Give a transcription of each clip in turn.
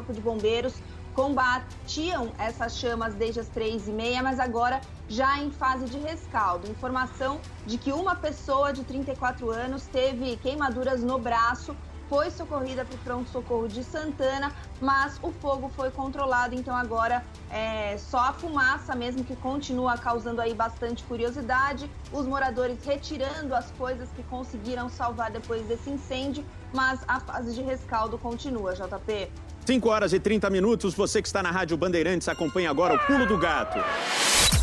Corpo de Bombeiros combatiam essas chamas desde as três e meia, mas agora já em fase de rescaldo. Informação de que uma pessoa de 34 anos teve queimaduras no braço, foi socorrida para o pronto-socorro de Santana, mas o fogo foi controlado, então agora é só a fumaça mesmo que continua causando aí bastante curiosidade. Os moradores retirando as coisas que conseguiram salvar depois desse incêndio, mas a fase de rescaldo continua, JP. 5 horas e 30 minutos, você que está na Rádio Bandeirantes acompanha agora o Pulo do Gato.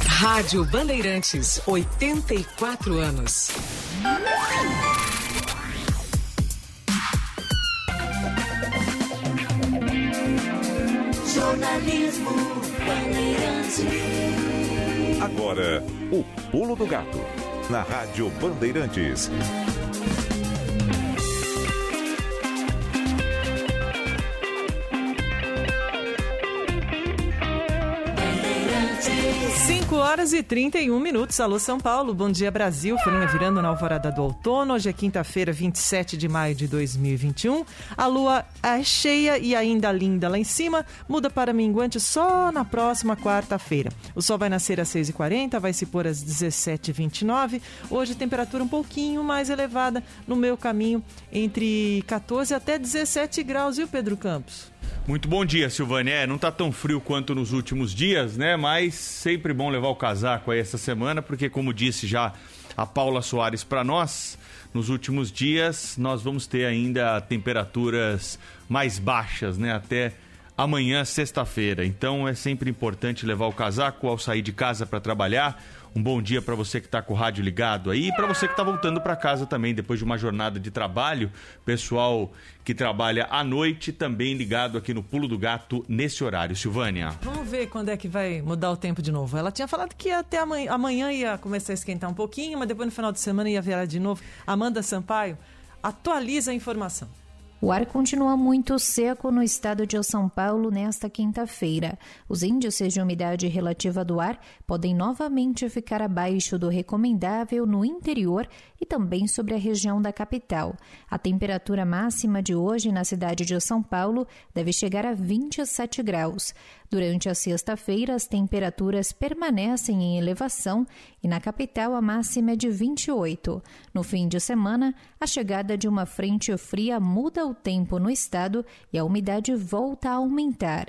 Rádio Bandeirantes, 84 anos. Jornalismo Bandeirantes. Agora, o Pulo do Gato, na Rádio Bandeirantes. Bandeirantes. 5 horas e 31 minutos. Alô, São Paulo. Bom dia, Brasil. Folhinha virando na alvorada do outono. Hoje é quinta-feira, 27 de maio de 2021. A lua é cheia e ainda linda lá em cima. Muda para minguante só na próxima quarta-feira. O sol vai nascer às 6h40, vai se pôr às 17h29. Hoje, temperatura um pouquinho mais elevada no meu caminho, entre 14 até 17 graus, viu, Pedro Campos? Muito bom dia, Silvânia. É, não tá tão frio quanto nos últimos dias, né? Mas sempre bom levar o casaco aí essa semana, porque como disse já a Paula Soares para nós, nos últimos dias nós vamos ter ainda temperaturas mais baixas, né? Até amanhã, sexta-feira. Então é sempre importante levar o casaco ao sair de casa para trabalhar. Um bom dia para você que está com o rádio ligado aí e para você que está voltando para casa também depois de uma jornada de trabalho. Pessoal que trabalha à noite também ligado aqui no Pulo do Gato nesse horário. Silvânia. Vamos ver quando é que vai mudar o tempo de novo. Ela tinha falado que até amanhã, amanhã ia começar a esquentar um pouquinho, mas depois no final de semana ia virar de novo. Amanda Sampaio atualiza a informação. O ar continua muito seco no estado de São Paulo nesta quinta-feira. Os índices de umidade relativa do ar podem novamente ficar abaixo do recomendável no interior e também sobre a região da capital. A temperatura máxima de hoje na cidade de São Paulo deve chegar a 27 graus. Durante a sexta-feira, as temperaturas permanecem em elevação e na capital a máxima é de 28. No fim de semana, a chegada de uma frente fria muda o tempo no estado e a umidade volta a aumentar.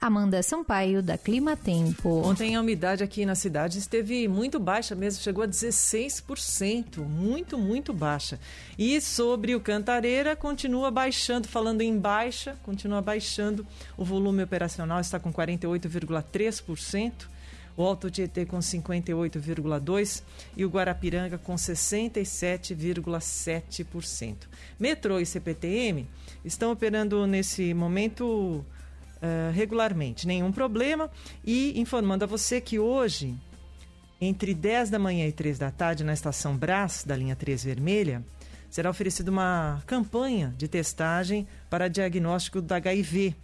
Amanda Sampaio, da Clima Tempo. Ontem a umidade aqui na cidade esteve muito baixa mesmo, chegou a 16%, muito, muito baixa. E sobre o Cantareira, continua baixando, falando em baixa, continua baixando. O volume operacional está com 48,3%. O Alto Tietê com 58,2% e o Guarapiranga com 67,7%. Metrô e CPTM estão operando nesse momento Uh, regularmente, nenhum problema. E informando a você que hoje, entre 10 da manhã e 3 da tarde, na estação Brás, da linha 3 Vermelha, será oferecida uma campanha de testagem para diagnóstico da HIV,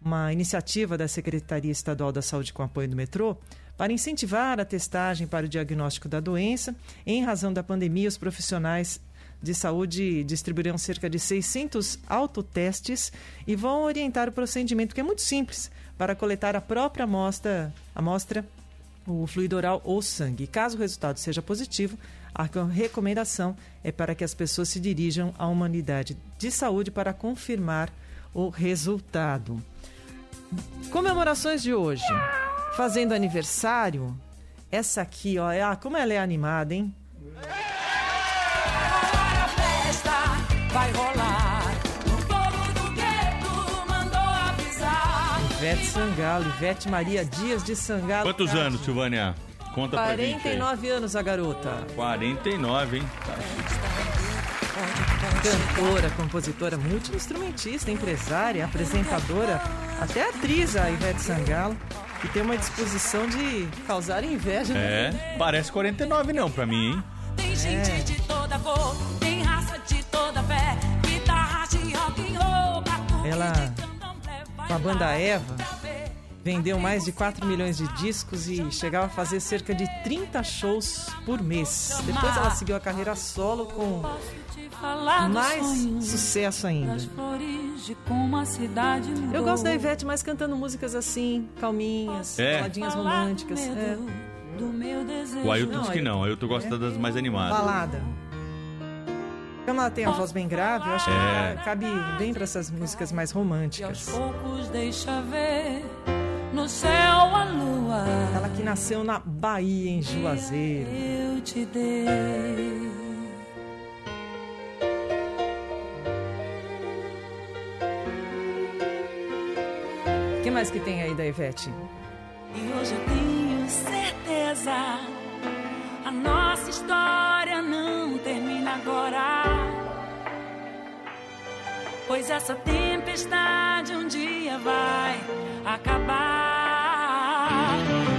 uma iniciativa da Secretaria Estadual da Saúde com apoio do metrô. Para incentivar a testagem para o diagnóstico da doença, em razão da pandemia, os profissionais de saúde distribuirão cerca de 600 autotestes e vão orientar o procedimento, que é muito simples, para coletar a própria amostra, amostra o fluido oral ou sangue. Caso o resultado seja positivo, a recomendação é para que as pessoas se dirijam à uma unidade de saúde para confirmar o resultado. Comemorações de hoje. Fazendo aniversário, essa aqui, ó, ah, como ela é animada, hein? Vai rolar. O povo do gueto mandou avisar. Ivete Sangalo, Ivete Maria Dias de Sangalo. Quantos anos, Silvânia? Conta pra gente. aí. 49 anos a garota. 49, hein? Tá. Cantora, compositora, multi-instrumentista, empresária, apresentadora, até atriz, a Ivete Sangalo, que tem uma disposição de causar inveja. né? É, parece 49 não pra mim, hein? Tem gente de toda cor, tem raça de toda fé, guitarra de rock and roll, batuque Ela, com a banda Eva, vendeu mais de 4 milhões de discos e chegava a fazer cerca de 30 shows por mês. Depois ela seguiu a carreira solo com mais sucesso ainda. Eu gosto da Ivete, mas cantando músicas assim, calminhas, É. baladinhas românticas. É. do meu desejo. O Ailton diz que não, o Ailton gosta das mais animadas. Balada. Como ela tem a voz bem grave, eu acho que É. ela cabe bem para essas músicas mais E aos românticas. poucos deixa ver no céu a lua. Ela que nasceu na Bahia, em Juazeiro. Eu te dei. O que mais que tem aí da Ivete? E hoje eu A nossa história não termina agora. Pois essa tempestade um dia vai acabar.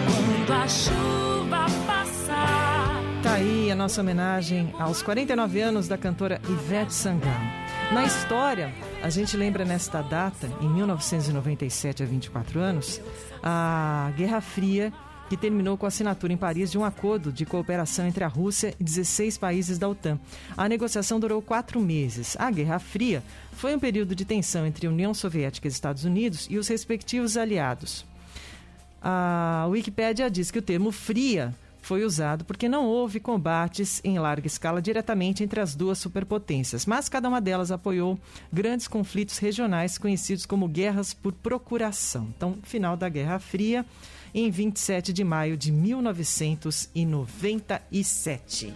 Quando a chuva passar. Tá aí a nossa homenagem aos 49 anos da cantora Ivete Sangalo. Na história, a gente lembra nesta data, em 1997, há 24 anos, a Guerra Fria, que terminou com a assinatura em Paris de um acordo de cooperação entre a Rússia e 16 países da OTAN. A negociação durou quatro meses. A Guerra Fria foi um período de tensão entre União Soviética e os Estados Unidos e os respectivos aliados. A Wikipédia diz que o termo fria foi usado porque não houve combates em larga escala diretamente entre as duas superpotências, mas cada uma delas apoiou grandes conflitos regionais conhecidos como guerras por procuração. Então, final da Guerra Fria, em 27 de maio de 1997.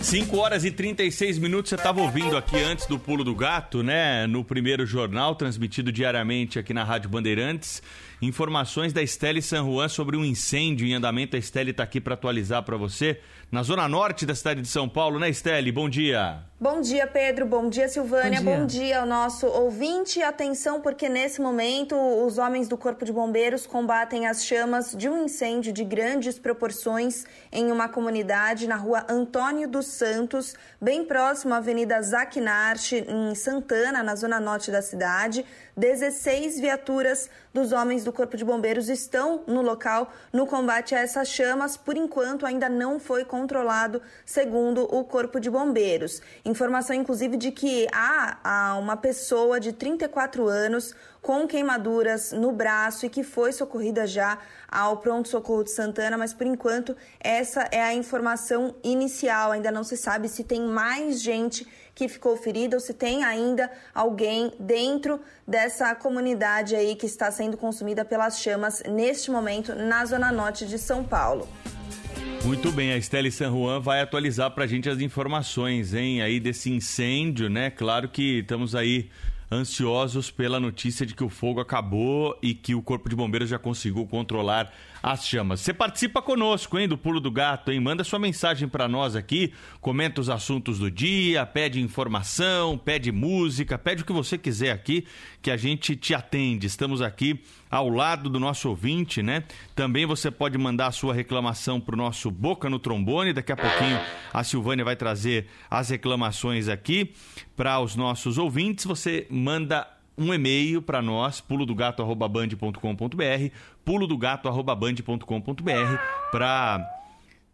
5 horas e 36 minutos, você estava ouvindo aqui antes do Pulo do Gato, né? No primeiro jornal, transmitido diariamente aqui na Rádio Bandeirantes. Informações da Estelle San Juan sobre um incêndio em andamento. A Estelle está aqui para atualizar para você. Na zona norte da cidade de São Paulo, né, Estelle? Bom dia. Bom dia, Pedro. Bom dia, Silvânia. Bom dia. Bom dia ao nosso ouvinte. Atenção, porque nesse momento os homens do Corpo de Bombeiros combatem as chamas de um incêndio de grandes proporções em uma comunidade na rua Antônio dos Santos, bem próximo à Avenida Zaquinarte, em Santana, na zona norte da cidade. 16 viaturas dos homens do Corpo de Bombeiros estão no local no combate a essas chamas. Por enquanto, ainda não foi controlado, segundo o Corpo de Bombeiros. Informação, inclusive, de que há, uma pessoa de 34 anos com queimaduras no braço e que foi socorrida já ao pronto-socorro de Santana, mas por enquanto essa é a informação inicial. Ainda não se sabe se tem mais gente que ficou ferida ou se tem ainda alguém dentro dessa comunidade aí que está sendo consumida pelas chamas neste momento na zona norte de São Paulo. Muito bem, a Estelle San Juan vai atualizar para a gente as informações, hein, aí desse incêndio, né? Claro que estamos aí ansiosos pela notícia de que o fogo acabou e que o Corpo de Bombeiros já conseguiu controlar as chamas. Você participa conosco, hein, do Pulo do Gato, hein? Manda sua mensagem para nós aqui, comenta os assuntos do dia, pede informação, pede música, pede o que você quiser aqui, que a gente te atende. Estamos aqui ao lado do nosso ouvinte, né? Também você pode mandar a sua reclamação para o nosso Boca no Trombone. Daqui a pouquinho a Silvânia vai trazer as reclamações aqui para os nossos ouvintes. Você manda um e-mail para nós, pulodogato.band.com.br, pulodogato.band.com.br, para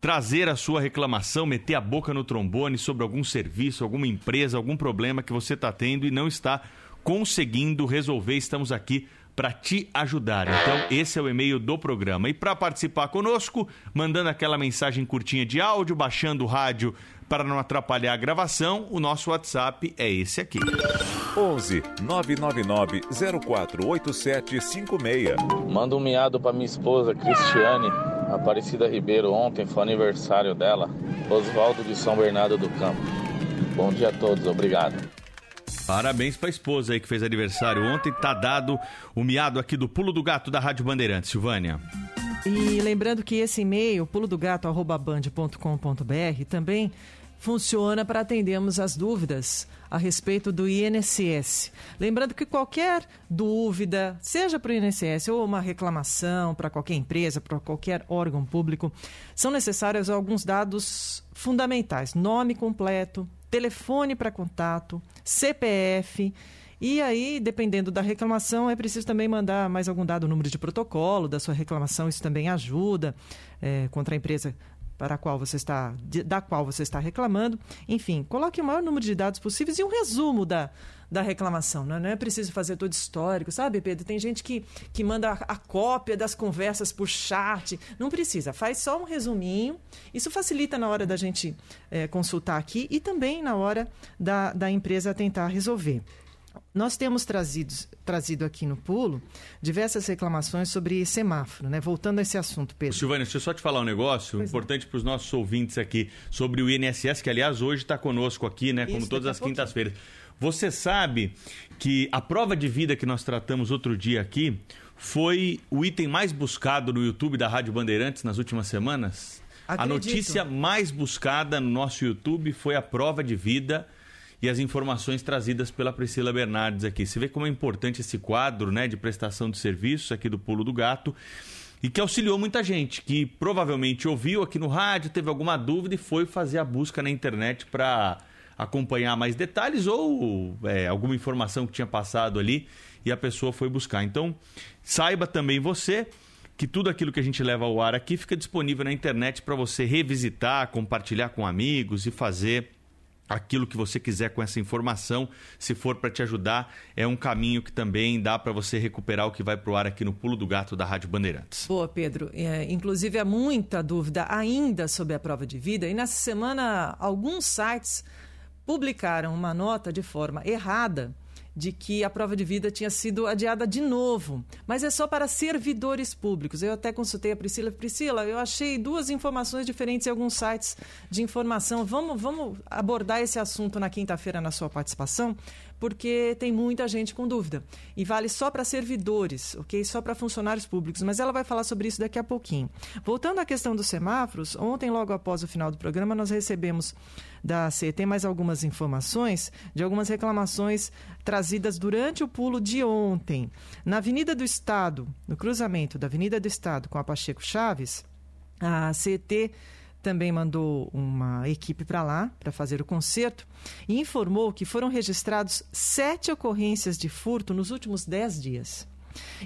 trazer a sua reclamação, meter a boca no trombone sobre algum serviço, alguma empresa, algum problema que você está tendo e não está conseguindo resolver. Estamos aqui para te ajudar. Então, esse é o e-mail do programa. E para participar conosco, mandando aquela mensagem curtinha de áudio, baixando o rádio para não atrapalhar a gravação, o nosso WhatsApp é esse aqui. 11 999 048756. Manda um miado pra minha esposa, Cristiane Aparecida Ribeiro. Ontem foi aniversário dela. Oswaldo de São Bernardo do Campo. Bom dia a todos, obrigado. Parabéns para a esposa aí que fez aniversário ontem. Tá dado o miado aqui do Pulo do Gato da Rádio Bandeirantes, Silvânia. E lembrando que esse e-mail, pulodogato.band.com.br, também funciona para atendermos as dúvidas a respeito do INSS. Lembrando que qualquer dúvida, seja para o INSS ou uma reclamação para qualquer empresa, para qualquer órgão público, são necessários alguns dados fundamentais: nome completo, telefone para contato, CPF. E aí, dependendo da reclamação, é preciso também mandar mais algum dado, número de protocolo da sua reclamação, isso também ajuda é, contra a empresa para a qual você está, da qual você está reclamando. Enfim, coloque o maior número de dados possíveis e um resumo da, da reclamação. Né? Não é preciso fazer todo histórico, sabe, Pedro? Tem gente que, que manda a, a, cópia das conversas por chat. Não precisa, faz só um resuminho. Isso facilita na hora da gente é, consultar aqui e também na hora da, da empresa tentar resolver. Nós temos trazido, trazido aqui no pulo diversas reclamações sobre semáforo, né? Voltando a esse assunto, Pedro. Silvânia, deixa eu só te falar um negócio pois importante para os nossos ouvintes aqui sobre o INSS, que aliás hoje está conosco aqui, né? Como Isso, todas as quintas-feiras. Você sabe que a prova de vida que nós tratamos outro dia aqui foi o item mais buscado no YouTube da Rádio Bandeirantes nas últimas semanas? Acredito. A notícia mais buscada no nosso YouTube foi a prova de vida e as informações trazidas pela Priscila Bernardes aqui. Você vê como é importante esse quadro né, de prestação de serviços aqui do Pulo do Gato e que auxiliou muita gente, que provavelmente ouviu aqui no rádio, teve alguma dúvida e foi fazer a busca na internet para acompanhar mais detalhes ou é, alguma informação que tinha passado ali e a pessoa foi buscar. Então, saiba também você que tudo aquilo que a gente leva ao ar aqui fica disponível na internet para você revisitar, compartilhar com amigos e fazer aquilo que você quiser com essa informação. Se for para te ajudar, é um caminho que também dá para você recuperar o que vai para o ar aqui no Pulo do Gato da Rádio Bandeirantes. Boa, Pedro. É, inclusive, há muita dúvida ainda sobre a prova de vida. E nessa semana, alguns sites publicaram uma nota de forma errada de que a prova de vida tinha sido adiada de novo, mas é só para servidores públicos. Eu até consultei a Priscila. Priscila, eu achei duas informações diferentes em alguns sites de informação. Vamos, vamos abordar esse assunto na quinta-feira na sua participação? Porque tem muita gente com dúvida. E vale só para servidores, ok? Só para funcionários públicos. Mas ela vai falar sobre isso daqui a pouquinho. Voltando à questão dos semáforos, ontem, logo após o final do programa, nós recebemos da CET mais algumas informações de algumas reclamações trazidas durante o pulo de ontem. Na Avenida do Estado, no cruzamento da Avenida do Estado com a Pacheco Chaves, a CET também mandou uma equipe para lá para fazer o concerto e informou que foram registrados sete ocorrências de furto nos últimos dez dias.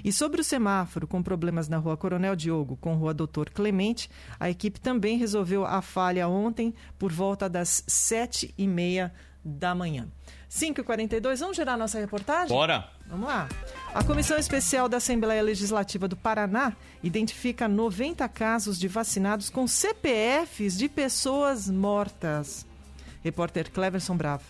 E sobre o semáforo com problemas na rua Coronel Diogo com rua Doutor Clemente, a equipe também resolveu a falha ontem por volta das sete e meia da manhã. 5h42, vamos gerar nossa reportagem? Bora! Vamos lá. A Comissão Especial da Assembleia Legislativa do Paraná identifica 90 casos de vacinados com CPFs de pessoas mortas. Repórter Cleverson Bravo.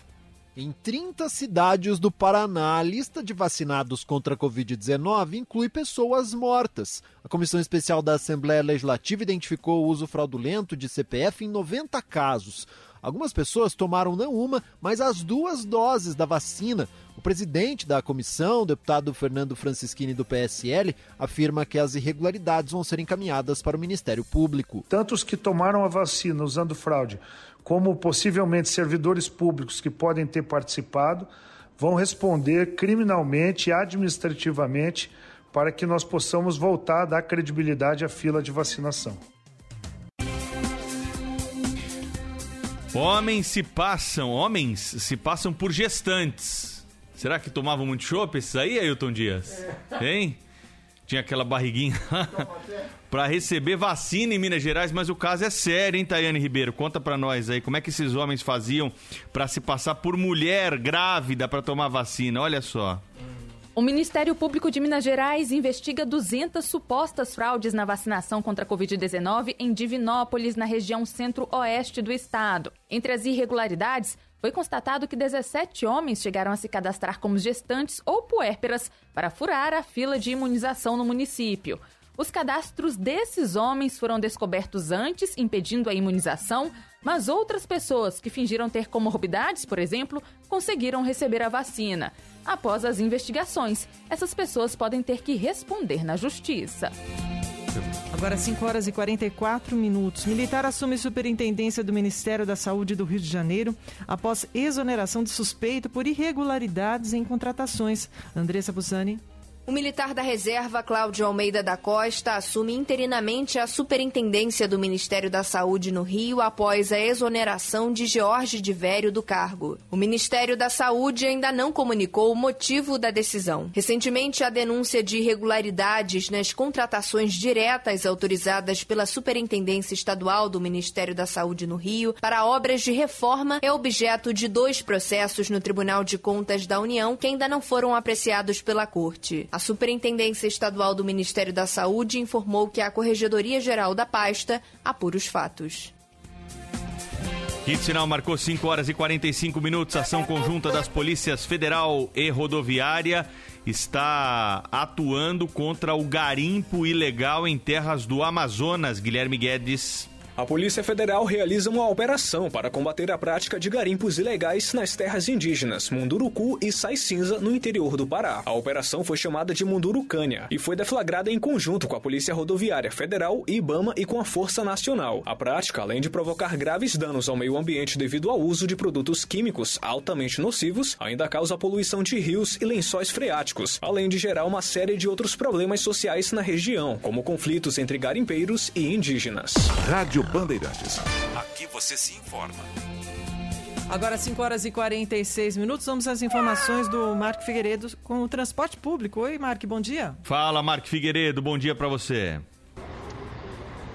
Em 30 cidades do Paraná, a lista de vacinados contra a Covid-19 inclui pessoas mortas. A Comissão Especial da Assembleia Legislativa identificou o uso fraudulento de CPF em 90 casos. Algumas pessoas tomaram não uma, mas as duas doses da vacina. O presidente da comissão, o deputado Fernando Francischini do PSL, afirma que as irregularidades vão ser encaminhadas para o Ministério Público. Tanto os que tomaram a vacina usando fraude, como possivelmente servidores públicos que podem ter participado, vão responder criminalmente e administrativamente para que nós possamos voltar a dar credibilidade à fila de vacinação. Homens se passam, homens se passam por gestantes. Será que tomavam muito chopp esses aí, Ailton Dias? Hein? Tinha aquela barriguinha para receber vacina em Minas Gerais, mas o caso é sério, hein, Tayane Ribeiro? Conta para nós aí, como é que esses homens faziam para se passar por mulher grávida para tomar vacina? Olha só. O Ministério Público de Minas Gerais investiga 200 supostas fraudes na vacinação contra a Covid-19 em Divinópolis, na região centro-oeste do estado. Entre as irregularidades, foi constatado que 17 homens chegaram a se cadastrar como gestantes ou puérperas para furar a fila de imunização no município. Os cadastros desses homens foram descobertos antes, impedindo a imunização, mas outras pessoas que fingiram ter comorbidades, por exemplo, conseguiram receber a vacina. Após as investigações, essas pessoas podem ter que responder na justiça. Agora 5 horas e 44 minutos. Militar assume superintendência do Ministério da Saúde do Rio de Janeiro após exoneração de suspeito por irregularidades em contratações. Andressa Busani. O militar da reserva, Cláudio Almeida da Costa, assume interinamente a superintendência do Ministério da Saúde no Rio após a exoneração de Jorge de Vério do cargo. O Ministério da Saúde ainda não comunicou o motivo da decisão. Recentemente, a denúncia de irregularidades nas contratações diretas autorizadas pela Superintendência Estadual do Ministério da Saúde no Rio para obras de reforma é objeto de dois processos no Tribunal de Contas da União que ainda não foram apreciados pela Corte. A Superintendência Estadual do Ministério da Saúde informou que a Corregedoria Geral da pasta apura os fatos. Quinto sinal marcou 5 horas e 45 minutos. Ação conjunta das polícias federal e rodoviária está atuando contra o garimpo ilegal em terras do Amazonas. Guilherme Guedes. A Polícia Federal realiza uma operação para combater a prática de garimpos ilegais nas terras indígenas Munduruku e Sai Cinza, no interior do Pará. A operação foi chamada de Mundurucânia e foi deflagrada em conjunto com a Polícia Rodoviária Federal, IBAMA e com a Força Nacional. A prática, além de provocar graves danos ao meio ambiente devido ao uso de produtos químicos altamente nocivos, ainda causa poluição de rios e lençóis freáticos, além de gerar uma série de outros problemas sociais na região, como conflitos entre garimpeiros e indígenas. Rádio Bandeirantes. Aqui você se informa. Agora 5 horas e 46 minutos, vamos às informações do Marco Figueiredo com o transporte público. Oi, Marco, bom dia. Fala, Marco Figueiredo, bom dia para você.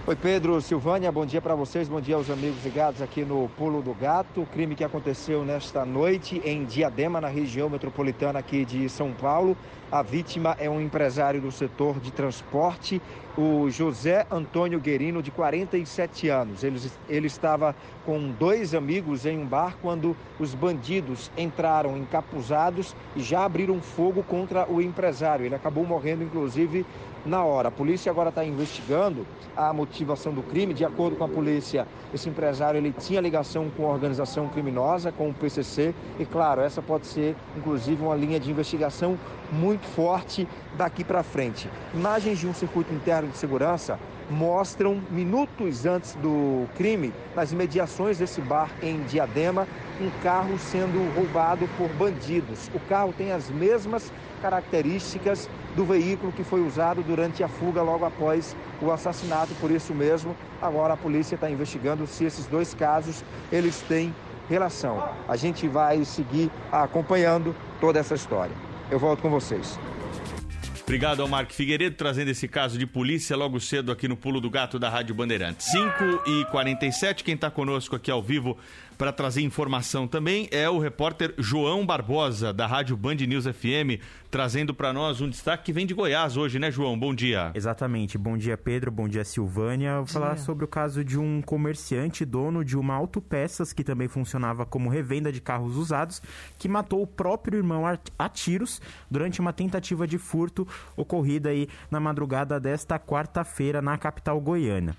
Oi, Pedro Silvânia, bom dia para vocês, bom dia aos amigos ligados aqui no Pulo do Gato. O crime que aconteceu nesta noite em Diadema, na região metropolitana aqui de São Paulo. A vítima é um empresário do setor de transporte, o José Antônio Guerino, de 47 anos. Ele, ele estava com dois amigos em um bar quando os bandidos entraram encapuzados e já abriram fogo contra o empresário. Ele acabou morrendo, inclusive, na hora. A polícia agora está investigando a motivação do crime. De acordo com a polícia, esse empresário ele tinha ligação com a organização criminosa, com o PCC. E claro, essa pode ser, inclusive, uma linha de investigação muito forte daqui para frente. Imagens de um circuito interno de segurança mostram minutos antes do crime, nas imediações desse bar em Diadema, um carro sendo roubado por bandidos. O carro tem as mesmas características do veículo que foi usado durante a fuga logo após o assassinato. Por isso mesmo, agora a polícia está investigando se esses dois casos eles têm relação. A gente vai seguir acompanhando toda essa história. Eu volto com vocês. Obrigado ao Marco Figueiredo trazendo esse caso de polícia logo cedo aqui no Pulo do Gato da Rádio Bandeirantes. 5 e 47 quem está conosco aqui ao vivo para trazer informação também é o repórter João Barbosa, da Rádio Band News FM, trazendo para nós um destaque que vem de Goiás hoje, né, João? Bom dia. Exatamente. Bom dia, Pedro. Bom dia, Silvânia. Vou falar sobre o caso de um comerciante dono de uma autopeças que também funcionava como revenda de carros usados, que matou o próprio irmão a tiros durante uma tentativa de furto ocorrida aí na madrugada desta quarta-feira na capital goiana.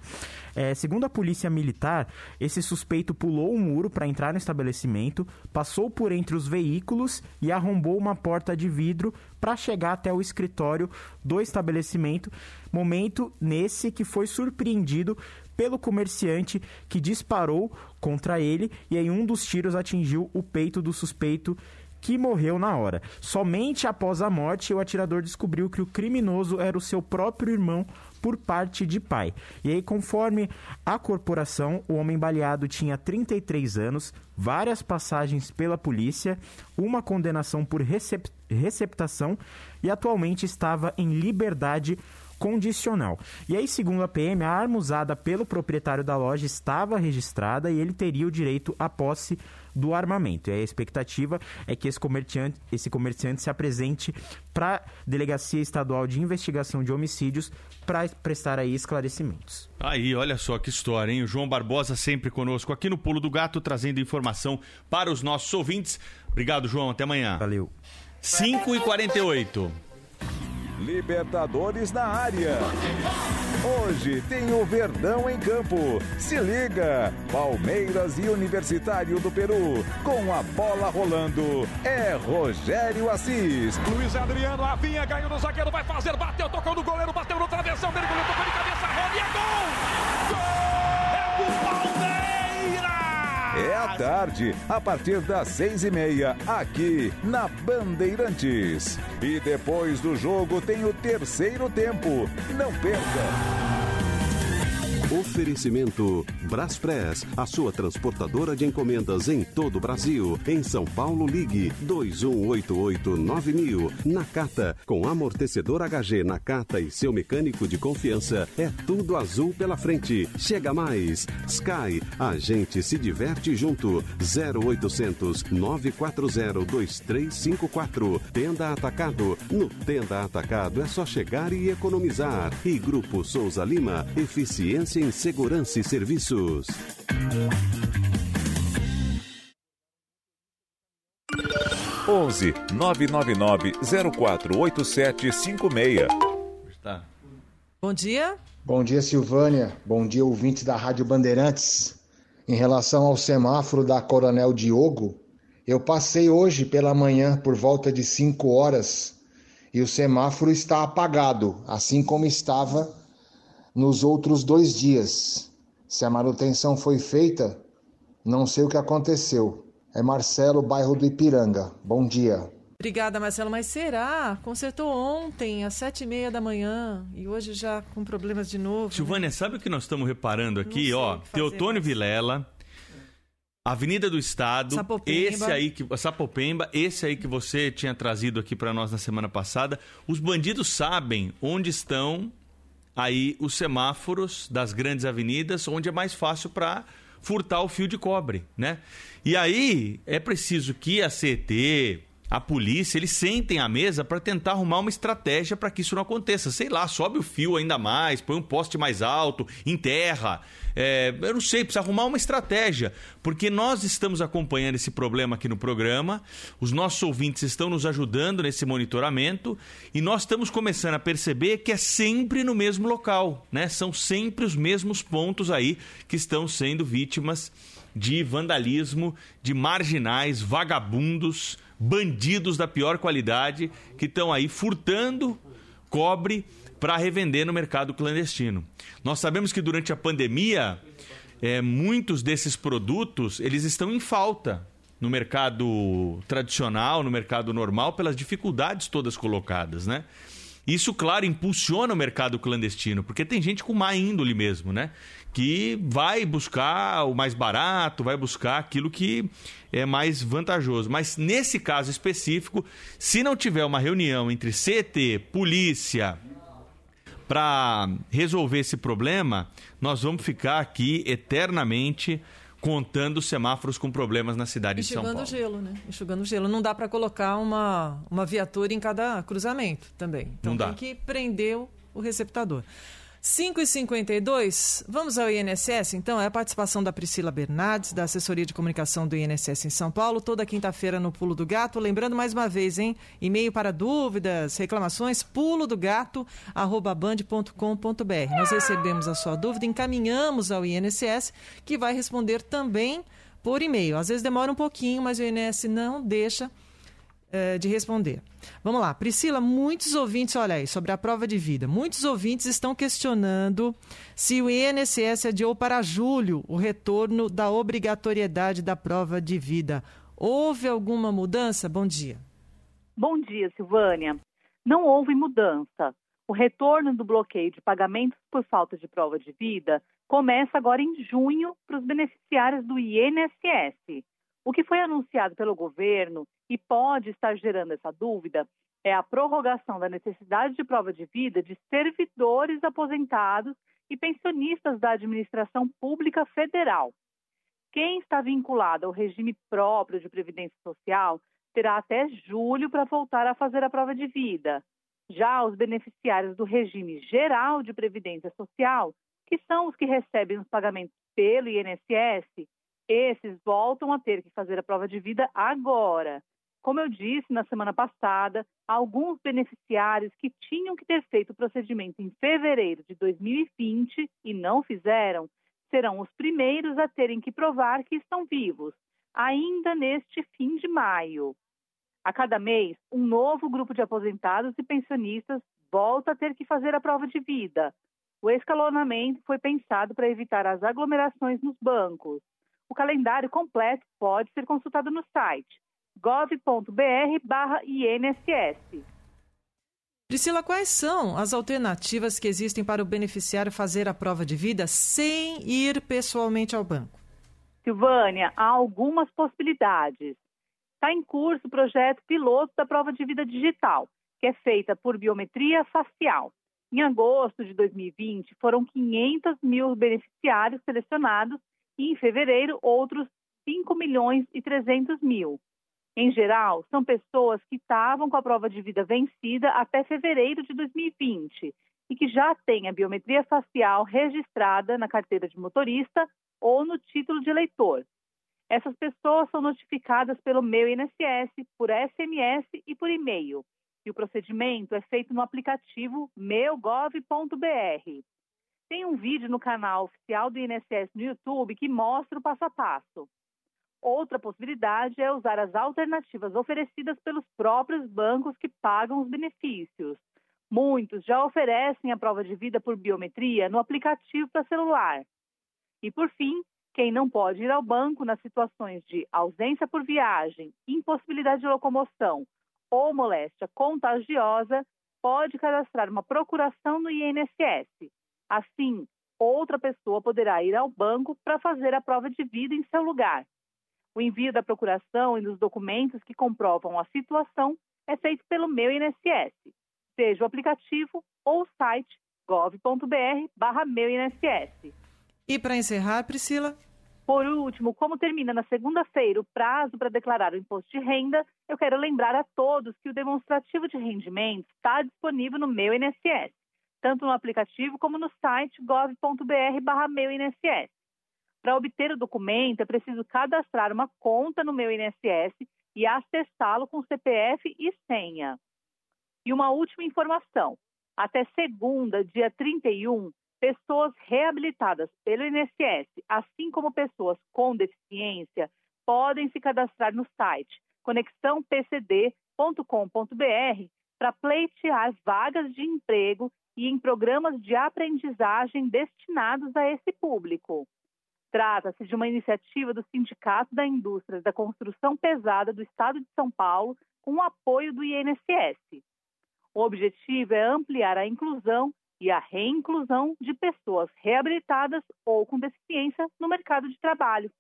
É, segundo a polícia militar, esse suspeito pulou o muro para entrar no estabelecimento, passou por entre os veículos e arrombou uma porta de vidro para chegar até o escritório do estabelecimento. Momento nesse que foi surpreendido pelo comerciante que disparou contra ele e aí um dos tiros atingiu o peito do suspeito que morreu na hora. Somente após a morte, o atirador descobriu que o criminoso era o seu próprio irmão por parte de pai. E aí, conforme a corporação, o homem baleado tinha 33 anos, várias passagens pela polícia, uma condenação por recep receptação e atualmente estava em liberdade condicional. E aí, segundo a PM, a arma usada pelo proprietário da loja estava registrada e ele teria o direito à posse do armamento. E a expectativa é que esse comerciante, esse comerciante se apresente para a Delegacia Estadual de Investigação de Homicídios para prestar aí esclarecimentos. Aí, olha só que história, hein? O João Barbosa sempre conosco aqui no Pulo do Gato, trazendo informação para os nossos ouvintes. Obrigado, João. Até amanhã. Valeu. 5 e 48 Libertadores na área. Hoje tem o Verdão em campo. Se liga! Palmeiras e Universitário do Peru. Com a bola rolando, é Rogério Assis. Luiz Adriano, Avinha, ganhou no zagueiro, vai fazer, bateu, tocou no goleiro, bateu no travessão goleiro tocou de cabeça, tarde, a partir das seis e meia, aqui na Bandeirantes. E depois do jogo tem o terceiro tempo. Não perca! Oferecimento Braspress, a sua transportadora de encomendas em todo o Brasil. Em São Paulo, ligue 21889000. Nakata, com amortecedor HG Nakata e seu mecânico de confiança, é tudo azul pela frente. Chega mais. Sky, a gente se diverte junto. 0800 940 2354. Tenda Atacado. No Tenda Atacado é só chegar e economizar. E Grupo Souza Lima, eficiência em segurança e serviços. Onze nove nove nove zero quatro oito sete cinco meia. Bom dia. Bom dia, Silvânia. Bom dia, ouvintes da Rádio Bandeirantes. Em relação ao semáforo da Coronel Diogo, eu passei hoje pela manhã por volta de 5 horas e o semáforo está apagado, assim como estava nos outros dois dias. Se a manutenção foi feita, não sei o que aconteceu. É Marcelo, bairro do Ipiranga. Bom dia. Obrigada, Marcelo. Mas será? Consertou ontem, às sete e meia da manhã, e hoje já com problemas de novo. Silvânia, sabe o que nós estamos reparando aqui? Ó, Teotônio Vilela, Avenida do Estado, Sapopemba. esse aí que Sapopemba, esse aí que você tinha trazido aqui para nós na semana passada. Os bandidos sabem onde estão aí os semáforos das grandes avenidas, onde é mais fácil para furtar o fio de cobre, né? E aí é preciso que a CET, a polícia, eles sentem à mesa para tentar arrumar uma estratégia para que isso não aconteça. Sei lá, sobe o fio ainda mais, põe um poste mais alto, enterra. É, eu não sei, precisa arrumar uma estratégia. Porque nós estamos acompanhando esse problema aqui no programa, os nossos ouvintes estão nos ajudando nesse monitoramento e nós estamos começando a perceber que é sempre no mesmo local, né? São sempre os mesmos pontos aí que estão sendo vítimas de vandalismo, de marginais, vagabundos, bandidos da pior qualidade que estão aí furtando cobre para revender no mercado clandestino. Nós sabemos que durante a pandemia, é, muitos desses produtos eles estão em falta no mercado tradicional, no mercado normal, pelas dificuldades todas colocadas, né? Isso, claro, impulsiona o mercado clandestino, porque tem gente com má índole mesmo, né? Que vai buscar o mais barato, vai buscar aquilo que é mais vantajoso. Mas nesse caso específico, se não tiver uma reunião entre CT, polícia, para resolver esse problema, nós vamos ficar aqui eternamente contando semáforos com problemas na cidade de São Enxugando Paulo. gelo, né? Enxugando gelo. Não dá para colocar uma, uma viatura em cada cruzamento também. Então Não dá. tem que prender o receptador. 5 e 52 vamos ao INSS, então, é a participação da Priscila Bernardes, da assessoria de comunicação do INSS em São Paulo, toda quinta-feira no Pulo do Gato. Lembrando mais uma vez, hein? E-mail para dúvidas, reclamações, pulo do gato, arroba. Nós recebemos a sua dúvida, encaminhamos ao INSS, que vai responder também por e-mail. Às vezes demora um pouquinho, mas o INSS não deixa eh, de responder. Vamos lá, Priscila, muitos ouvintes, olha aí, sobre a prova de vida, muitos ouvintes estão questionando se o INSS adiou para julho o retorno da obrigatoriedade da prova de vida. Houve alguma mudança? Bom dia. Bom dia, Silvânia. Não houve mudança. O retorno do bloqueio de pagamentos por falta de prova de vida começa agora em junho para os beneficiários do INSS. O que foi anunciado pelo governo e pode estar gerando essa dúvida é a prorrogação da necessidade de prova de vida de servidores aposentados e pensionistas da administração pública federal. Quem está vinculado ao regime próprio de previdência social terá até julho para voltar a fazer a prova de vida. Já os beneficiários do regime geral de previdência social, que são os que recebem os pagamentos pelo INSS, esses voltam a ter que fazer a prova de vida agora. Como eu disse na semana passada, alguns beneficiários que tinham que ter feito o procedimento em fevereiro de 2020 e não fizeram, serão os primeiros a terem que provar que estão vivos, ainda neste fim de maio. A cada mês, um novo grupo de aposentados e pensionistas volta a ter que fazer a prova de vida. O escalonamento foi pensado para evitar as aglomerações nos bancos. O calendário completo pode ser consultado no site gov.br/inss. Priscila, quais são as alternativas que existem para o beneficiário fazer a prova de vida sem ir pessoalmente ao banco? Silvânia, há algumas possibilidades. Está em curso o projeto piloto da prova de vida digital, que é feita por biometria facial. Em agosto de 2020, foram 500 mil beneficiários selecionados e, em fevereiro, outros 5 milhões e 300 mil. Em geral, são pessoas que estavam com a prova de vida vencida até fevereiro de 2020 e que já têm a biometria facial registrada na carteira de motorista ou no título de eleitor. Essas pessoas são notificadas pelo meu INSS, por SMS e por e-mail. E o procedimento é feito no aplicativo meugov.br. Tem um vídeo no canal oficial do INSS no YouTube que mostra o passo a passo. Outra possibilidade é usar as alternativas oferecidas pelos próprios bancos que pagam os benefícios. Muitos já oferecem a prova de vida por biometria no aplicativo para celular. E, por fim, quem não pode ir ao banco nas situações de ausência por viagem, impossibilidade de locomoção ou moléstia contagiosa, pode cadastrar uma procuração no INSS. Assim, outra pessoa poderá ir ao banco para fazer a prova de vida em seu lugar. O envio da procuração e dos documentos que comprovam a situação é feito pelo meu INSS, seja o aplicativo ou o site gov.br meu INSS. E para encerrar, Priscila? Por último, como termina na segunda-feira o prazo para declarar o imposto de renda, eu quero lembrar a todos que o demonstrativo de rendimento está disponível no meu INSS, tanto no aplicativo como no site gov.br barra meu INSS. Para obter o documento, é preciso cadastrar uma conta no meu INSS e acessá-lo com CPF e senha. E uma última informação: até segunda, dia 31, pessoas reabilitadas pelo INSS, assim como pessoas com deficiência, podem se cadastrar no site conexãopcd.com.br para pleitear vagas de emprego e em programas de aprendizagem destinados a esse público. Trata-se de uma iniciativa do Sindicato da Indústria da Construção Pesada do Estado de São Paulo, com o apoio do INSS. O objetivo é ampliar a inclusão e a reinclusão de pessoas reabilitadas ou com deficiência no mercado de trabalho.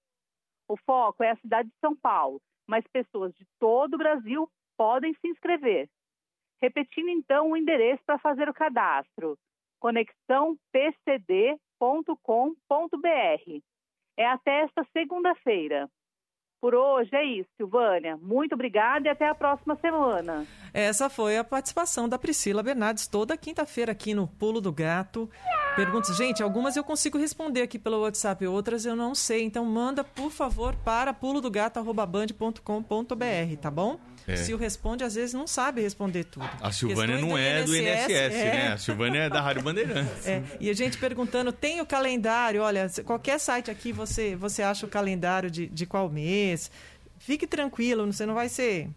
O foco é a cidade de São Paulo, mas pessoas de todo o Brasil podem se inscrever. Repetindo então o endereço para fazer o cadastro: conexãopcd.com.br é até esta segunda-feira. Por hoje é isso, Silvânia. Muito obrigada e até a próxima semana. Essa foi a participação da Priscila Bernardes toda quinta-feira aqui no Pulo do Gato. Perguntas, gente, algumas eu consigo responder aqui pelo WhatsApp, outras eu não sei. Então manda, por favor, para pulodogato@band.com.br, tá bom? É. Se o responde, às vezes não sabe responder tudo. A Silvânia não é do INSS, é... né? A Silvânia é da Rádio Bandeirantes. É. E a gente perguntando, tem o calendário? Olha, qualquer site aqui você, você acha o calendário de, de qual mês. Fique tranquilo, você não vai ser.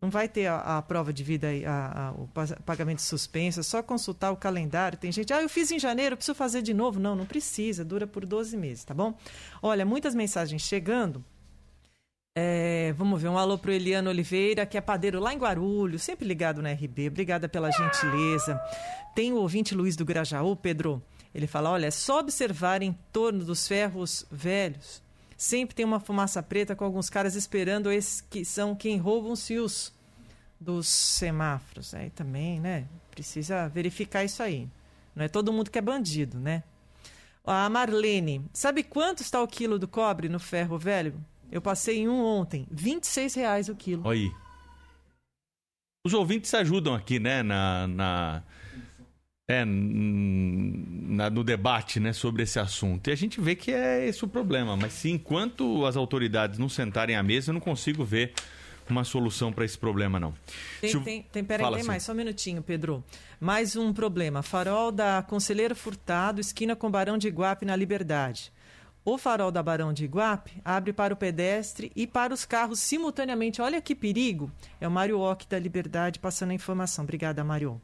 Não vai ter a, a prova de vida, a, a, o pagamento suspenso, é só consultar o calendário. Tem gente, ah, eu fiz em janeiro, preciso fazer de novo. Não, não precisa, dura por 12 meses, tá bom? Olha, muitas mensagens chegando. É, vamos ver, um alô pro Eliano Oliveira, que é padeiro lá em Guarulhos, sempre ligado na RB. Obrigada pela gentileza. Tem o ouvinte Luiz do Grajaú, Pedro. Ele fala: olha, é só observar em torno dos ferros velhos. Sempre tem uma fumaça preta com alguns caras esperando esses que são quem roubam os fios dos semáforos. Aí também, né? Precisa verificar isso aí. Não é todo mundo que é bandido, né? A Marlene, sabe quanto está o quilo do cobre no ferro velho? Eu passei em um ontem, 26 reais o quilo. Olha aí. Os ouvintes ajudam aqui, né, na, na, é, na, no debate né, sobre esse assunto. E a gente vê que é esse o problema. Mas se enquanto as autoridades não sentarem à mesa, eu não consigo ver uma solução para esse problema, não. Tem, Se... tem, tem, peraí, tem assim. mais, só um minutinho, Pedro. Mais um problema. Farol da Conselheiro Furtado, esquina com Barão de Iguape, na Liberdade. O farol da Barão de Iguape abre para o pedestre e para os carros simultaneamente. Olha que perigo. É o Mário Ock da Liberdade passando a informação. Obrigada, Mário.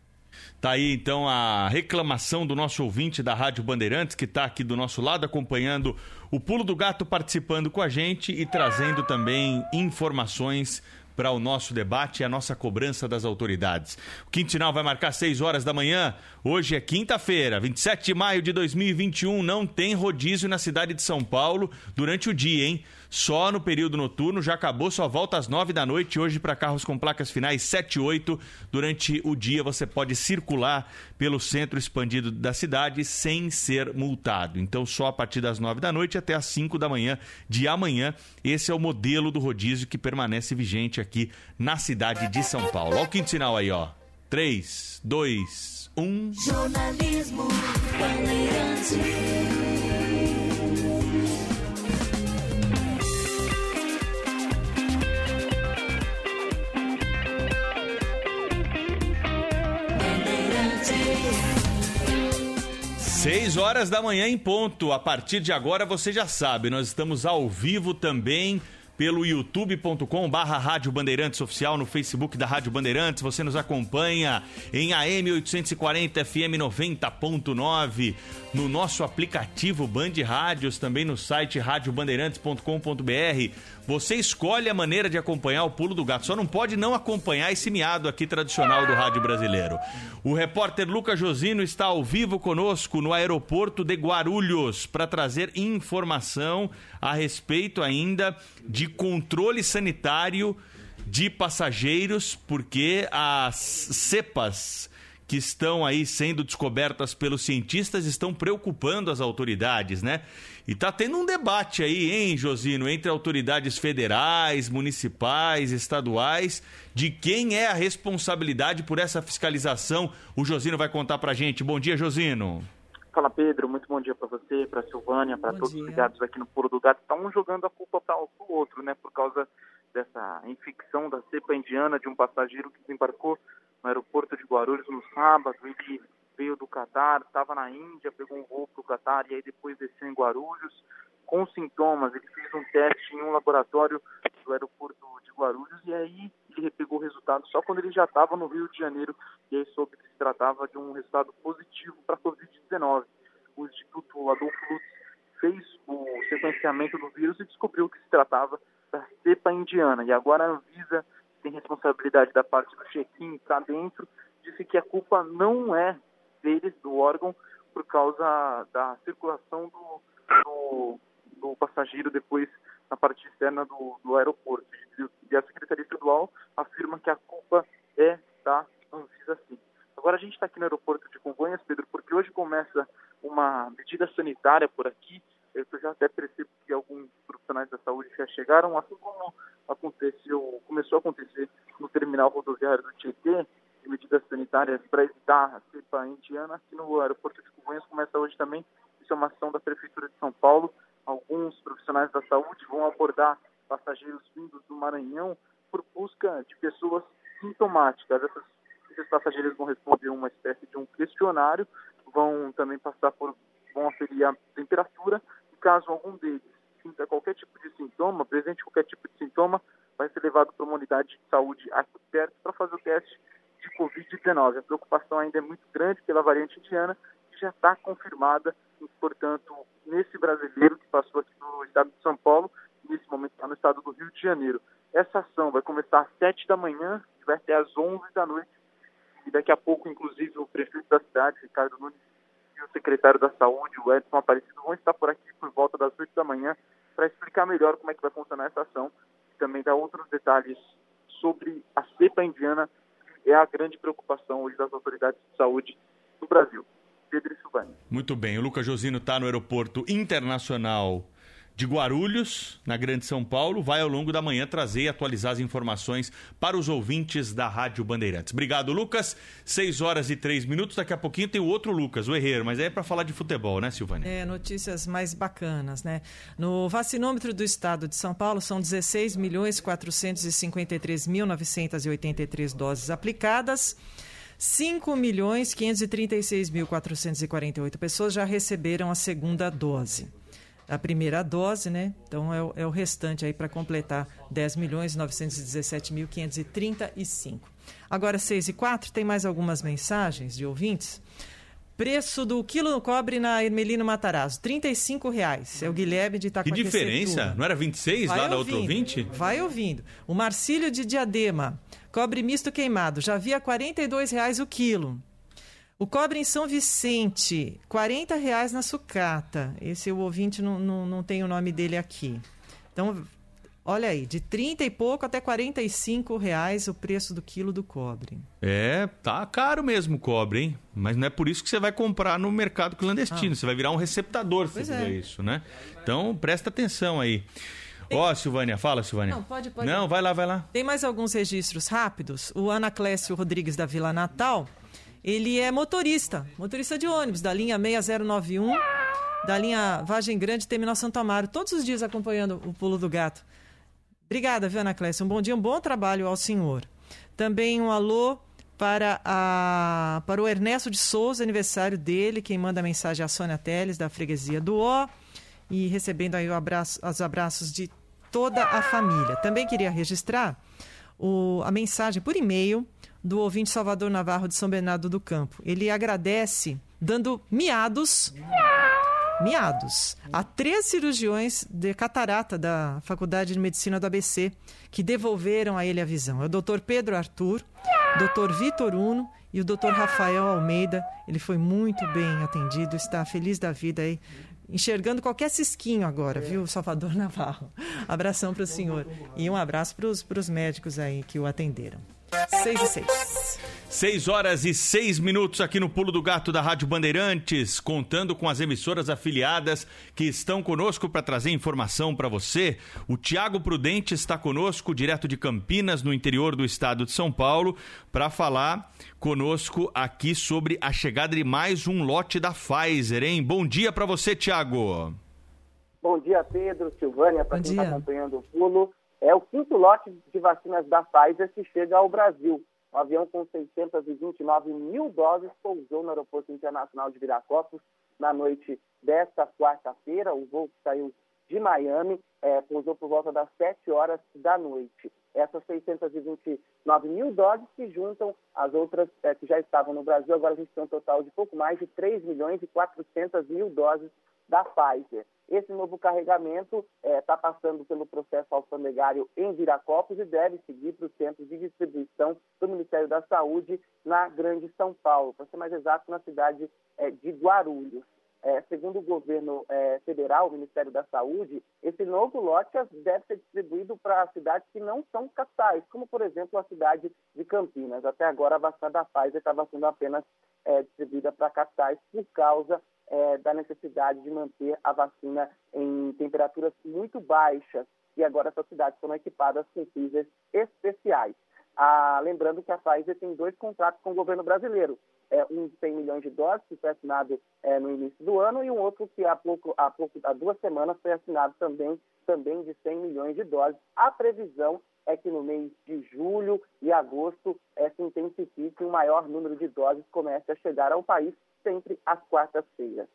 Tá aí então a reclamação do nosso ouvinte da Rádio Bandeirantes, que está aqui do nosso lado acompanhando o Pulo do Gato, participando com a gente e trazendo também informações para o nosso debate e a nossa cobrança das autoridades. O Quintinal vai marcar 6 horas da manhã. Hoje é quinta-feira, 27 de maio de 2021. Não tem rodízio na cidade de São Paulo durante o dia, hein? Só no período noturno, já acabou, só volta às 9 da noite. Hoje, para carros com placas finais 7 e 8. Durante o dia, você pode circular pelo centro expandido da cidade sem ser multado. Então, só a partir das 9 da noite até às 5 da manhã de amanhã. Esse é o modelo do rodízio que permanece vigente aqui na cidade de São Paulo. Olha o quinto sinal aí, ó. 3, 2, 1. Jornalismo Bandeirantes. 6 horas da manhã em ponto. A partir de agora você já sabe, nós estamos ao vivo também pelo youtube.com barra Rádio Bandeirantes Oficial, no Facebook da Rádio Bandeirantes. Você nos acompanha em AM 840 FM 90.9, no nosso aplicativo Band Rádios, também no site radiobandeirantes.com.br. Você escolhe a maneira de acompanhar o Pulo do Gato. Só não pode não acompanhar esse miado aqui tradicional do rádio brasileiro. O repórter Lucas Josino está ao vivo conosco no aeroporto de Guarulhos para trazer informação a respeito ainda de controle sanitário de passageiros, porque as cepas que estão aí sendo descobertas pelos cientistas estão preocupando as autoridades, né? E tá tendo um debate aí, hein, Josino, entre autoridades federais, municipais, estaduais, de quem é a responsabilidade por essa fiscalização. O Josino vai contar pra gente. Bom dia, Josino. Fala Pedro, muito bom dia para você, para Silvânia, para todos dia. ligados aqui no Puro do Gato. Está um jogando a culpa para o outro, né? Por causa dessa infecção da cepa indiana de um passageiro que desembarcou no aeroporto de Guarulhos no sábado. Ele veio do Catar, estava na Índia, pegou um voo para o Catar e aí depois desceu em Guarulhos com sintomas. Ele fez um teste em um laboratório do aeroporto de Guarulhos e aí ele pegou o resultado só quando ele já estava no Rio de Janeiro e aí soube que se tratava de um resultado positivo para a Covid-19. O Instituto Adolfo Lutz fez o sequenciamento do vírus e descobriu que se tratava da cepa indiana. E agora a Anvisa tem responsabilidade da parte do check-in, está dentro, disse que a culpa não é deles, do órgão, por causa da circulação do, do, do passageiro depois na parte externa do, do aeroporto. E a Secretaria Estadual afirma que a culpa é da Anvisa sim. Agora a gente está aqui no aeroporto de Congonhas, Pedro, porque hoje começa uma medida sanitária por aqui. Eu já até percebo que alguns profissionais da saúde já chegaram, assim como aconteceu, começou a acontecer no terminal rodoviário do Tietê, de medidas sanitárias para evitar a cepa indiana. Aqui no aeroporto de Congonhas começa hoje também. Isso é uma ação da Prefeitura de São Paulo. Alguns profissionais da saúde vão abordar passageiros vindos do Maranhão por busca de pessoas sintomáticas. Essas, esses passageiros vão responder uma espécie de um questionário, vão também passar por, vão aferir a temperatura caso algum deles sinta qualquer tipo de sintoma, apresente qualquer tipo de sintoma, vai ser levado para uma unidade de saúde aqui perto para fazer o teste de Covid-19. A preocupação ainda é muito grande pela variante indiana, que já está confirmada, portanto, nesse brasileiro que passou aqui no estado de São Paulo, nesse momento está no estado do Rio de Janeiro. Essa ação vai começar às 7 da manhã e vai até às 11 da noite. E daqui a pouco, inclusive, o prefeito da cidade, Ricardo Nunes, e o secretário da Saúde, o Edson Aparecido, vão estar por aqui por volta das 8 da manhã para explicar melhor como é que vai funcionar essa ação e também dar outros detalhes sobre a cepa indiana, que é a grande preocupação hoje das autoridades de saúde do Brasil. Pedro Silvani. Muito bem, o Lucas Josino está no aeroporto internacional de Guarulhos, na Grande São Paulo, vai ao longo da manhã trazer e atualizar as informações para os ouvintes da Rádio Bandeirantes. Obrigado, Lucas. 6 horas e 3 minutos. Daqui a pouquinho tem o outro Lucas, o Herreiro, mas é para falar de futebol, né, Silvânia? É, notícias mais bacanas, né? No vacinômetro do estado de São Paulo, são 16 milhões 453 mil 983 doses aplicadas. 5 milhões 536 mil 448 pessoas já receberam a segunda dose a primeira dose, né? Então é o, é o restante aí para completar 10 milhões 917 mil 535. Agora, 6 e 4, tem mais algumas mensagens de ouvintes. Preço do quilo do cobre na Hermelino Matarazzo, 35 reais. É o Guilherme de Que Itacoaquecetuba. diferença? Não era 26 lá da outra ouvinte? Vai ouvindo. O Marcílio de Diadema, cobre misto queimado, já via 42 reais o quilo. O cobre em São Vicente, 40 reais na sucata. Esse o ouvinte não, não, não tem o nome dele aqui. Então, olha aí, de 30 e pouco até 45 reais o preço do quilo do cobre. É, tá caro mesmo o cobre, hein? Mas não é por isso que você vai comprar no mercado clandestino. Ah. Você vai virar um receptador se Pois você é. fizer isso, né? Então, presta atenção aí. Ó, Silvânia, fala, Silvânia. Não, pode, pode. Não, vai lá, vai lá. Tem mais alguns registros rápidos. O Anaclésio Rodrigues da Vila Natal, ele é motorista, motorista de ônibus da linha 6091, da linha Vagem Grande, Terminal Santo Amaro, todos os dias acompanhando o Pulo do Gato. Obrigada, viu, Anaclésio? Um bom dia, um bom trabalho ao senhor. Também um alô para, a, para o Ernesto de Souza, aniversário dele, quem manda a mensagem é a Sônia Teles, da freguesia do Ó, e recebendo aí o abraço, os abraços de toda a família. Também queria registrar o- a mensagem por e-mail do ouvinte Salvador Navarro de São Bernardo do Campo. Ele agradece dando miados miados a três cirurgiões de catarata da Faculdade de Medicina do ABC que devolveram a ele a visão. É o Dr. Pedro Arthur, Dr. Vitor Uno e o Dr. Rafael Almeida. Ele foi muito bem atendido, está feliz da vida aí, enxergando qualquer cisquinho agora, viu, Salvador Navarro? Abração para o senhor e um abraço para os médicos aí que o atenderam. Seis e seis. 6 horas e 6 minutos aqui no Pulo do Gato da Rádio Bandeirantes, contando com as emissoras afiliadas que estão conosco para trazer informação para você. O Tiago Prudente está conosco, direto de Campinas, no interior do estado de São Paulo, para falar conosco aqui sobre a chegada de mais um lote da Pfizer, hein? Bom dia para você, Tiago. Bom dia, Pedro, Silvânia, para Bom quem está dia. acompanhando o pulo. É o quinto lote de vacinas da Pfizer que chega ao Brasil. Um avião com 629 mil doses pousou no Aeroporto Internacional de Viracopos na noite desta quarta-feira. O voo que saiu de Miami eh, pousou por volta das 7 horas da noite. Essas 629 mil doses se juntam às outras eh, que já estavam no Brasil. Agora a gente tem um total de pouco mais de 3 milhões e 400 mil doses da Pfizer. Esse novo carregamento está passando pelo processo alfandegário em Viracopos e deve seguir para os centros de distribuição do Ministério da Saúde na Grande São Paulo, para ser mais exato, na cidade eh, de Guarulhos. Eh, segundo o governo eh, federal, o Ministério da Saúde, esse novo lote deve ser distribuído para cidades que não são capitais, como, por exemplo, a cidade de Campinas. Até agora, a vacina da Pfizer estava sendo apenas eh, distribuída para capitais por causa eh, da necessidade de manter a vacina em temperaturas muito baixas. E agora essas cidades foram equipadas com freezers especiais. Ah, lembrando que a Pfizer tem dois contratos com o governo brasileiro. É, um de 100 milhões de doses, que foi assinado é, no início do ano, e um outro que há, pouco, há, pouco, há duas semanas foi assinado também, também de 100 milhões de doses. A previsão é que no mês de julho e agosto é, se intensifique e um maior número de doses comece a chegar ao país sempre às quartas-feiras.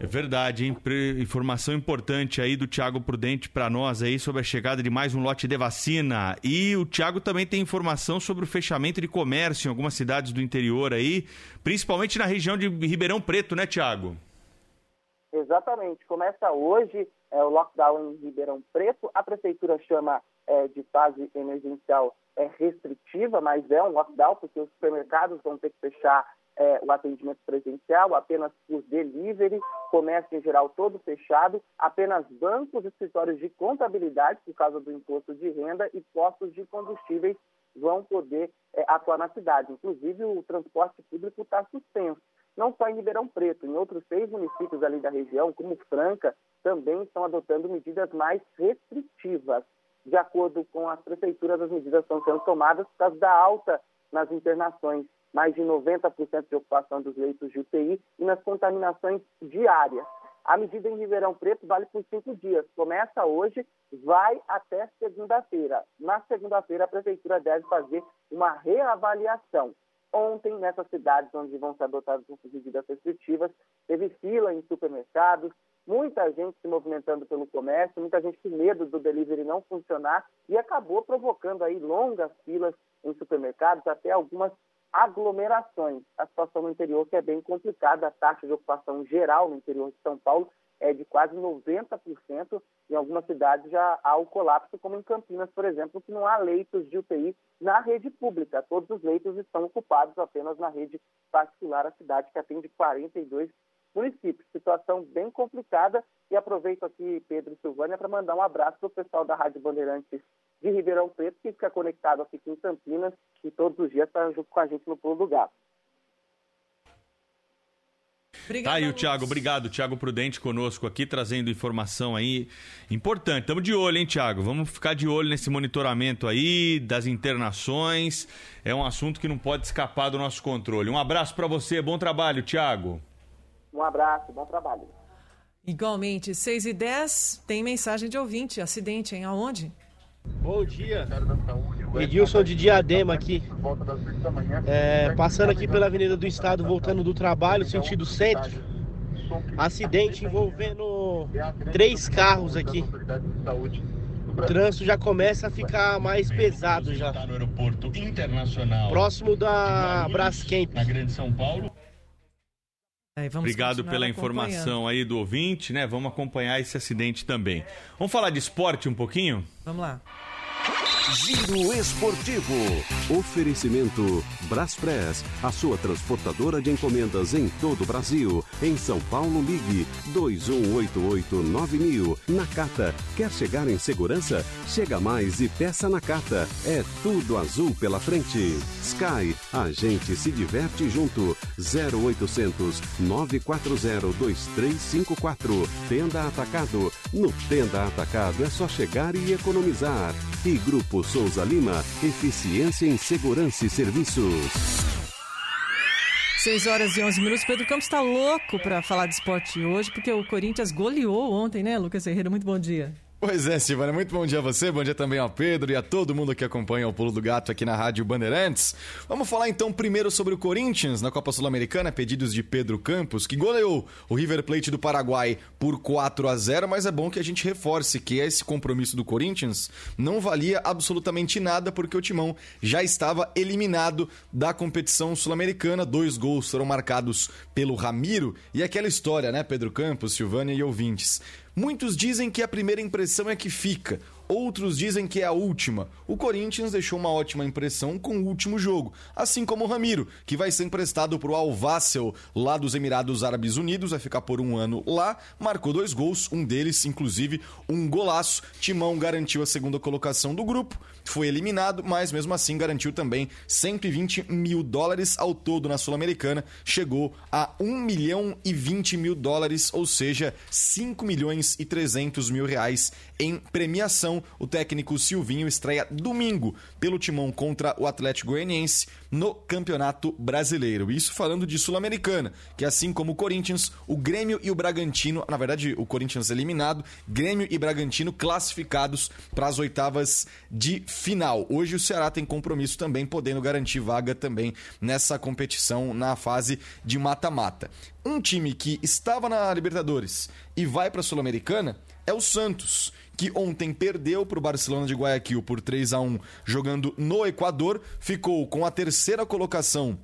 É verdade, hein? Informação importante aí do Tiago Prudente para nós aí sobre a chegada de mais um lote de vacina. E o Tiago também tem informação sobre o fechamento de comércio em algumas cidades do interior aí, principalmente na região de Ribeirão Preto, né, Tiago? Exatamente. Começa hoje é, o lockdown em Ribeirão Preto. A prefeitura chama é, de fase emergencial é, restritiva, mas é um lockdown porque os supermercados vão ter que fechar é, o atendimento presencial apenas por delivery, comércio em geral todo fechado, apenas bancos, escritórios de contabilidade, por causa do imposto de renda, e postos de combustíveis vão poder é, atuar na cidade. Inclusive, o transporte público está suspenso. Não só em Ribeirão Preto, em outros seis municípios ali da região, como Franca, também estão adotando medidas mais restritivas. De acordo com as prefeituras, as medidas estão sendo tomadas por causa da alta nas internações, mais de 90% de ocupação dos leitos de UTI e nas contaminações diárias. A medida em Ribeirão Preto vale por cinco dias. Começa hoje, vai até segunda-feira. Na segunda-feira, a prefeitura deve fazer uma reavaliação. Ontem, nessas cidades onde vão ser adotadas essas medidas restritivas, teve fila em supermercados, muita gente se movimentando pelo comércio, muita gente com medo do delivery não funcionar e acabou provocando aí longas filas em supermercados, até algumas aglomerações. A situação no interior que é bem complicada, a taxa de ocupação geral no interior de São Paulo é de quase 90%. Em algumas cidades já há o colapso, como em Campinas, por exemplo, que não há leitos de UTI na rede pública. Todos os leitos estão ocupados apenas na rede particular. A cidade que atende 42 municípios. Situação bem complicada. E aproveito aqui, Pedro e Silvânia, para mandar um abraço para o pessoal da Rádio Bandeirantes de Ribeirão Preto, que fica conectado aqui em Campinas e todos os dias está junto com a gente no Pulo do Gato. Obrigado, tá aí o Thiago, obrigado. Thiago Prudente conosco aqui, trazendo informação aí importante. Estamos de olho, hein, Thiago? Vamos ficar de olho nesse monitoramento aí, das internações. É um assunto que não pode escapar do nosso controle. Um abraço para você, bom trabalho, Thiago. Um abraço, bom trabalho. Igualmente, 6 e 10, tem mensagem de ouvinte. Acidente, hein? Aonde? Bom dia. Edilson de Diadema aqui. É, passando aqui pela Avenida do Estado, voltando do trabalho, sentido centro. Acidente envolvendo três carros aqui. O trânsito já começa a ficar mais pesado já. no aeroporto internacional. Próximo da Braskem. Na Grande São Paulo. Obrigado pela informação aí do ouvinte, né? Vamos acompanhar esse acidente também. Vamos falar de esporte um pouquinho? Vamos lá. Giro Esportivo. Oferecimento Braspress, a sua transportadora de encomendas em todo o Brasil. Em São Paulo, ligue 21889000. Nakata, quer chegar em segurança? Chega mais e peça na Cata. É tudo azul pela frente. Sky, a gente se diverte junto. 0800 940 2354. Tenda Atacado. No Tenda Atacado é só chegar e economizar. E Grupo Souza Lima, eficiência em segurança e serviços. 6 horas e 11 minutos. Pedro Campos está louco para falar de esporte hoje, porque o Corinthians goleou ontem, né, Lucas Herrera? Muito bom dia. Pois é, Silvana, muito bom dia a você, bom dia também ao Pedro e a todo mundo que acompanha o Pulo do Gato aqui na Rádio Bandeirantes. Vamos falar então primeiro sobre o Corinthians na Copa Sul-Americana, pedidos de Pedro Campos, que goleou o River Plate do Paraguai por 4 a 0, mas é bom que a gente reforce que esse compromisso do Corinthians não valia absolutamente nada porque o Timão já estava eliminado da competição sul-americana. Dois gols foram marcados pelo Ramiro e aquela história, né, Pedro Campos, Silvânia e ouvintes. Muitos dizem que a primeira impressão é que fica, Outros dizem que é a última. O Corinthians deixou uma ótima impressão com o último jogo, assim como o Ramiro, que vai ser emprestado para o Al lá dos Emirados Árabes Unidos, vai ficar por um ano lá, marcou dois gols, um deles, inclusive, um golaço. Timão garantiu a segunda colocação do grupo, foi eliminado, mas mesmo assim garantiu também 120 mil dólares ao todo na Sul-Americana, chegou a 1 milhão e 20 mil dólares, ou seja, 5 milhões e 300 mil reais em premiação o técnico Silvinho estreia domingo pelo Timão contra o Atlético Goianiense no Campeonato Brasileiro. Isso falando de Sul-Americana, que assim como o Corinthians, o Grêmio e o Bragantino, na verdade, o Corinthians eliminado, Grêmio e Bragantino classificados para as oitavas de final. Hoje o Ceará tem compromisso também, podendo garantir vaga também nessa competição na fase de mata-mata. Um time que estava na Libertadores e vai para a Sul-Americana é o Santos que ontem perdeu para o Barcelona de Guayaquil por 3 a 1 jogando no Equador, ficou com a terceira colocação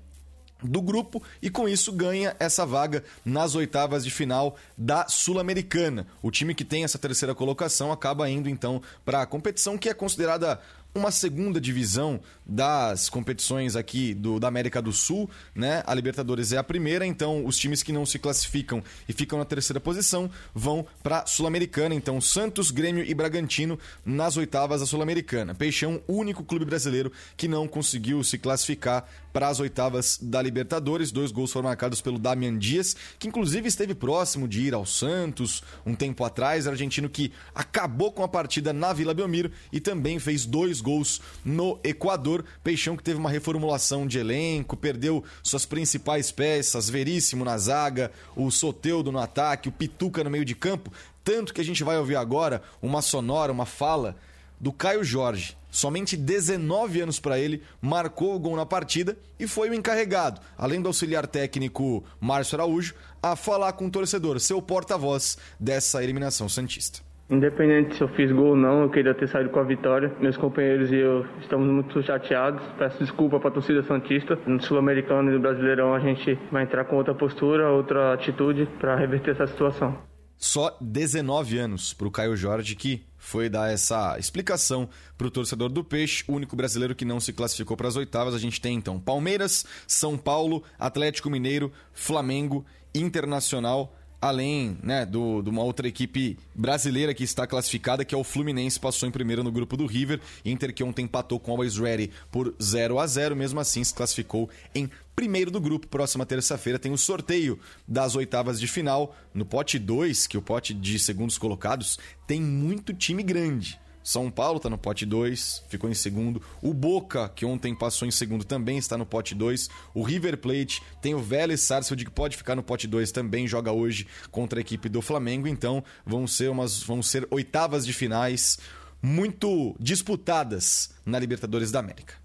do grupo e com isso ganha essa vaga nas oitavas de final da Sul-Americana. O time que tem essa terceira colocação acaba indo então para a competição que é considerada uma segunda divisão das competições aqui do, da América do Sul, né? A Libertadores é a primeira, então os times que não se classificam e ficam na terceira posição vão para Sul-Americana. Então Santos, Grêmio e Bragantino nas oitavas da Sul-Americana. Peixão, único clube brasileiro que não conseguiu se classificar para as oitavas da Libertadores. Dois gols foram marcados pelo Damian Dias, que inclusive esteve próximo de ir ao Santos um tempo atrás, argentino que acabou com a partida na Vila Belmiro e também fez dois gols no Equador. Peixão que teve uma reformulação de elenco, perdeu suas principais peças, Veríssimo na zaga, o Soteudo no ataque, o Pituca no meio de campo. Tanto que a gente vai ouvir agora uma sonora, uma fala do Caio Jorge. Somente 19 anos para ele, marcou o gol na partida e foi o encarregado, além do auxiliar técnico Márcio Araújo, a falar com o torcedor, seu porta-voz dessa eliminação Santista. Independente se eu fiz gol ou não, eu queria ter saído com a vitória. Meus companheiros e eu estamos muito chateados. Peço desculpa para a torcida Santista. No Sul-Americano e no Brasileirão a gente vai entrar com outra postura, outra atitude para reverter essa situação. Só 19 anos para o Caio Jorge, que foi dar essa explicação para o torcedor do Peixe, o único brasileiro que não se classificou para as oitavas. A gente tem então Palmeiras, São Paulo, Atlético Mineiro, Flamengo, Internacional além né, do, de uma outra equipe brasileira que está classificada, que é o Fluminense, passou em primeiro no grupo do River. Inter que ontem empatou com o Always Ready por 0 a 0 mesmo assim se classificou em primeiro do grupo. Próxima terça-feira tem o sorteio das oitavas de final. No pote 2, que é o pote de segundos colocados, tem muito time grande. São Paulo está no pote 2, ficou em segundo. O Boca, que ontem passou em segundo, também está no pote 2. O River Plate tem o Vélez Sarsfield, que pode ficar no pote 2 também, joga hoje contra a equipe do Flamengo. Então vão ser, umas, vão ser oitavas de finais muito disputadas na Libertadores da América.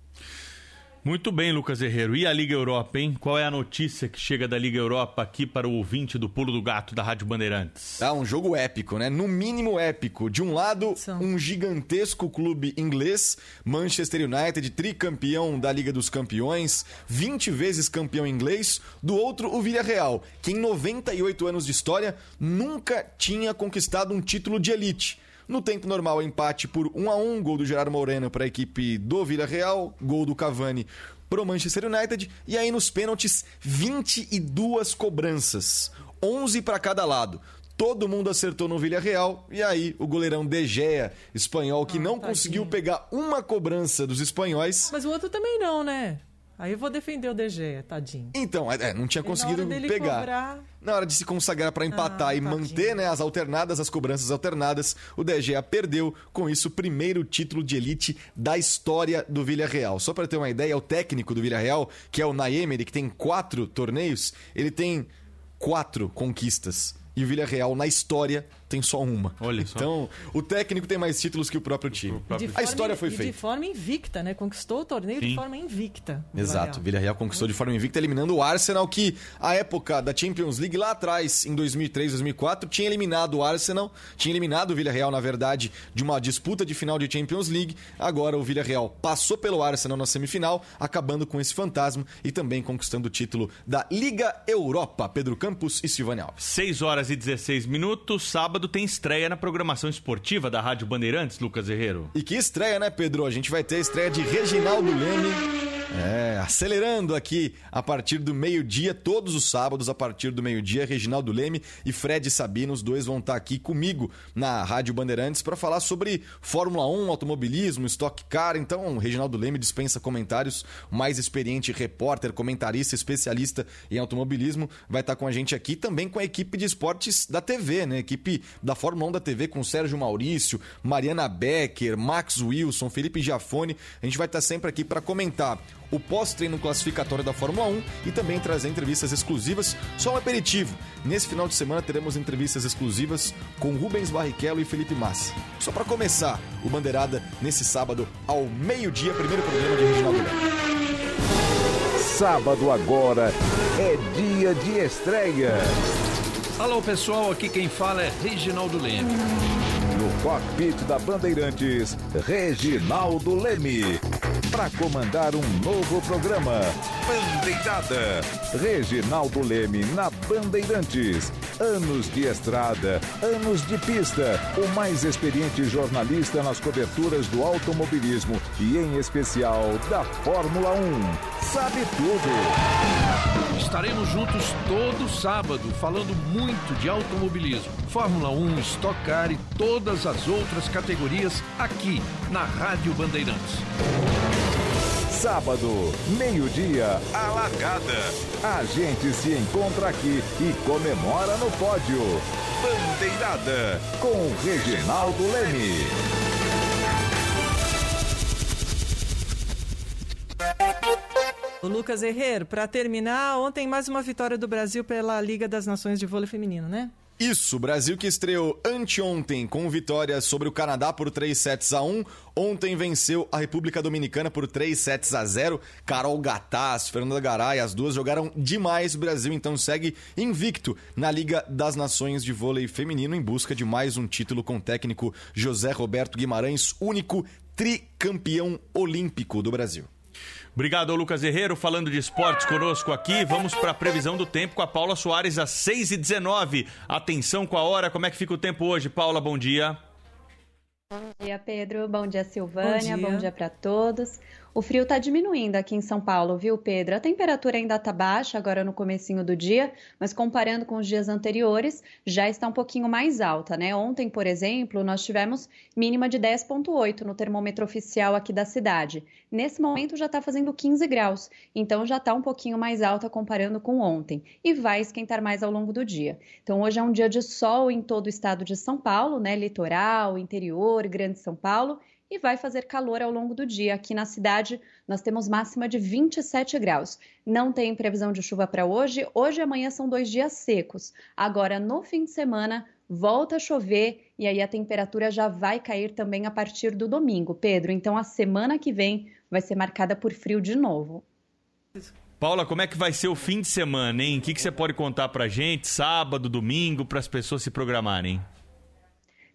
Muito bem, Lucas Herrero. E a Liga Europa, hein? Qual é a notícia que chega da Liga Europa aqui para o ouvinte do Pulo do Gato da Rádio Bandeirantes? Ah, um jogo épico, né? No mínimo épico. De um lado, um gigantesco clube inglês, Manchester United, tricampeão da Liga dos Campeões, 20 vezes campeão inglês. Do outro, o Villarreal, que em 98 anos de história nunca tinha conquistado um título de elite no tempo normal, empate por 1 a 1 gol do Gerardo Moreno para a equipe do Vila Real, gol do Cavani para o Manchester United. E aí nos pênaltis, 22 cobranças, 11 para cada lado. Todo mundo acertou no Villarreal e aí o goleirão De Gea, espanhol, que ah, não tadinho. conseguiu pegar uma cobrança dos espanhóis. Mas o outro também não, né? Aí eu vou defender o DG, tadinho. Então, é, não tinha conseguido na pegar. Cobrar... Na hora de se consagrar para empatar ah, e tadinho. manter né, as alternadas, as cobranças alternadas, o DG perdeu com isso o primeiro título de elite da história do Villarreal. Só para ter uma ideia, o técnico do Villarreal, que é o Naemery, que tem quatro torneios, ele tem quatro conquistas. E o Villarreal, na história, tem só uma. Olha só. Então, o técnico tem mais títulos que o próprio time. O próprio... A história foi feita. de forma invicta, né? Conquistou o torneio Sim. de forma invicta. Exato. Villarreal conquistou de forma invicta, eliminando o Arsenal, que a época da Champions League lá atrás, em 2003, 2004, tinha eliminado o Arsenal, tinha eliminado o Villarreal, na verdade, de uma disputa de final de Champions League. Agora o Villarreal passou pelo Arsenal na semifinal, acabando com esse fantasma e também conquistando o título da Liga Europa. Pedro Campos e Silvânia Alves. 6 horas e 16 minutos, sábado sábado tem estreia na programação esportiva da Rádio Bandeirantes, Lucas Herrero. E que estreia, né, Pedro? A gente vai ter a estreia de Reginaldo Leme é, acelerando aqui a partir do meio-dia, todos os sábados, a partir do meio-dia, Reginaldo Leme e Fred Sabino, os dois vão estar aqui comigo na Rádio Bandeirantes para falar sobre Fórmula 1, automobilismo, Stock Car. Então, Reginaldo Leme dispensa comentários, mais experiente repórter, comentarista, especialista em automobilismo, vai estar com a gente aqui também com a equipe de esportes da TV, né? Equipe da Fórmula 1 da TV com Sérgio Maurício, Mariana Becker, Max Wilson, Felipe Giafone. A gente vai estar sempre aqui para comentar o pós-treino classificatório da Fórmula 1 e também trazer entrevistas exclusivas, só um aperitivo. Nesse final de semana teremos entrevistas exclusivas com Rubens Barrichello e Felipe Massa. Só para começar, o Bandeirada nesse sábado ao meio-dia, primeiro programa de Reginaldo Leme. Sábado agora é dia de estreia. Alô pessoal, aqui quem fala é Reginaldo Leme. No cockpit da Bandeirantes, Reginaldo Leme para comandar um novo programa. Bandeirada. Reginaldo Leme na Bandeirantes. Anos de estrada, anos de pista. O mais experiente jornalista nas coberturas do automobilismo e, em especial, da Fórmula 1. Sabe tudo. Estaremos juntos todo sábado falando muito de automobilismo, Fórmula 1, Stock Car e todas as outras categorias aqui na Rádio Bandeirantes. Sábado, meio-dia, a largada. A gente se encontra aqui e comemora no pódio. Bandeirada, com Reginaldo Leme. O Lucas Herrero, para terminar, ontem mais uma vitória do Brasil pela Liga das Nações de Vôlei Feminino, né? Isso, Brasil que estreou anteontem com vitória sobre o Canadá por 3 sets a 1. Ontem venceu a República Dominicana por 3 sets a 0. Carol Gataz, Fernanda Garay, as duas jogaram demais. O Brasil então segue invicto na Liga das Nações de Vôlei Feminino em busca de mais um título com o técnico José Roberto Guimarães, único tricampeão olímpico do Brasil. Obrigado, Lucas Herrero, falando de esportes conosco aqui. Vamos para a previsão do tempo com a Paula Soares às 6h19. Atenção com a hora, como é que fica o tempo hoje? Paula, bom dia. Bom dia, Pedro. Bom dia, Silvânia. Bom dia, Bom dia para todos. O frio está diminuindo aqui em São Paulo, viu, Pedro? A temperatura ainda está baixa agora no comecinho do dia, mas comparando com os dias anteriores, já está um pouquinho mais alta, né? Ontem, por exemplo, nós tivemos mínima de 10,8 no termômetro oficial aqui da cidade. Nesse momento já está fazendo 15 graus, então já está um pouquinho mais alta comparando com ontem. E vai esquentar mais ao longo do dia. Então hoje é um dia de sol em todo o estado de São Paulo, né? Litoral, interior, Grande São Paulo e vai fazer calor ao longo do dia. Aqui na cidade, nós temos máxima de 27 graus. Não tem previsão de chuva para hoje. Hoje e amanhã são dois dias secos. Agora, no fim de semana, volta a chover e aí a temperatura já vai cair também a partir do domingo, Pedro. Então, a semana que vem vai ser marcada por frio de novo. Paula, como é que vai ser o fim de semana, hein? O que, que você pode contar pra gente? Sábado, domingo, para as pessoas se programarem?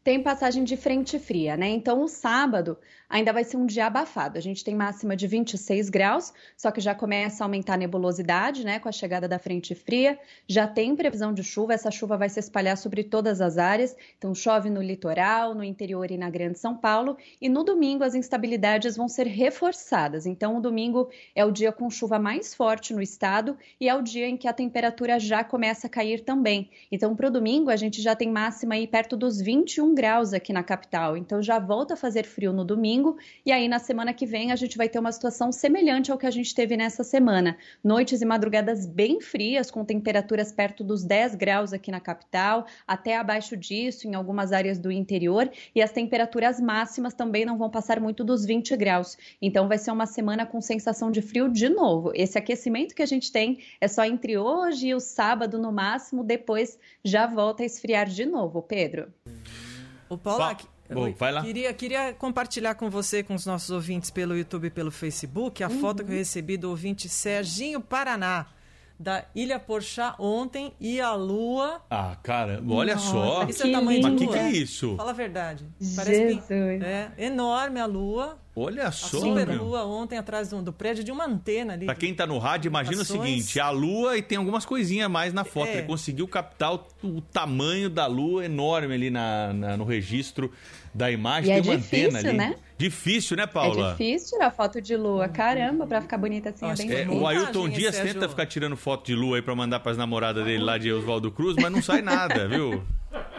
Tem passagem de frente fria, né? Então, o sábado ainda vai ser um dia abafado. A gente tem máxima de 26 graus, só que já começa a aumentar a nebulosidade, né? Com a chegada da frente fria. Já tem previsão de chuva, essa chuva vai se espalhar sobre todas as áreas. Então, chove no litoral, no interior e na Grande São Paulo. E no domingo, as instabilidades vão ser reforçadas. Então, o domingo é o dia com chuva mais forte no estado e é o dia em que a temperatura já começa a cair também. Então, para o domingo, a gente já tem máxima aí perto dos 21 graus aqui na capital. Então já volta a fazer frio no domingo e aí na semana que vem a gente vai ter uma situação semelhante ao que a gente teve nessa semana. Noites e madrugadas bem frias, com temperaturas perto dos 10 graus aqui na capital, até abaixo disso em algumas áreas do interior, e as temperaturas máximas também não vão passar muito dos 20 graus. Então vai ser uma semana com sensação de frio de novo. Esse aquecimento que a gente tem é só entre hoje e o sábado no máximo, depois já volta a esfriar de novo, Pedro. O Paula, Bom, vai lá. Queria, queria compartilhar com você, com os nossos ouvintes pelo YouTube e pelo Facebook, a Uhum. foto que eu recebi do ouvinte Serginho Paraná, da Ilha Porchá ontem, e a lua. Ah, cara, olha Nossa, só. Isso é tamanho de Mas o que, lua. que é isso? Fala a verdade. Parece Jesus. é enorme a lua. Olha A só, super meu. lua ontem atrás do, do prédio de uma antena ali. Pra quem tá no rádio, imagina o seguinte: a lua e tem algumas coisinhas a mais na foto. É. Ele conseguiu captar o, o tamanho da lua enorme ali na, na- no registro da imagem. E é tem uma difícil, antena ali. né? Difícil, né, Paula? É difícil tirar foto de lua. Caramba, pra ficar bonita assim é bem É, o Ailton Dias Sérgio. tenta ficar tirando foto de lua aí pra mandar pras namoradas dele lá de Oswaldo Cruz, mas não sai nada, viu?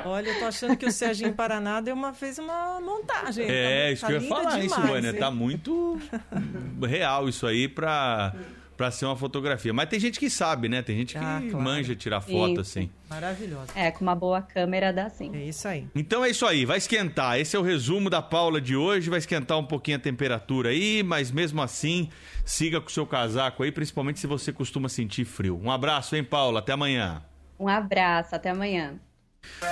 Olha, eu tô achando que o Serginho Paraná deu uma, fez uma montagem. É, Tá- isso tá que eu ia falar, hein, demais, Silvânia? hein? Tá muito real isso aí pra, pra ser uma fotografia. Mas tem gente que sabe, né? Tem gente que Ah, claro. manja tirar foto, Isso. assim. Maravilhosa. É, com uma boa câmera dá sim. É isso aí. Então é isso aí, vai esquentar. Esse é o resumo da Paula de hoje. Vai esquentar um pouquinho a temperatura aí, mas mesmo assim, siga com o seu casaco aí, principalmente se você costuma sentir frio. Um abraço, hein, Paula? Até amanhã. Um abraço, até amanhã.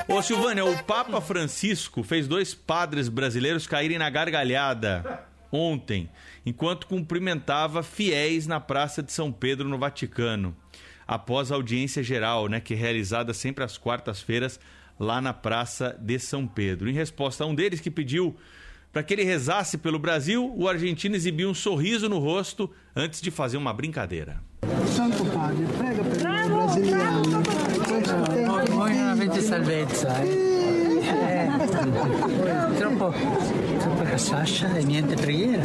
Ô, Silvânia, o Papa Francisco fez dois padres brasileiros caírem na gargalhada ontem, enquanto cumprimentava fiéis na Praça de São Pedro, no Vaticano, após a audiência geral, né, que é realizada sempre às quartas-feiras lá na Praça de São Pedro. Em resposta a um deles que pediu para que ele rezasse pelo Brasil, o argentino exibiu um sorriso no rosto antes de fazer uma brincadeira. Santo Padre, prega. Quanto tempo Voi non avete salvezza, eh? Eh, troppo, troppa cassascia e niente preghiera.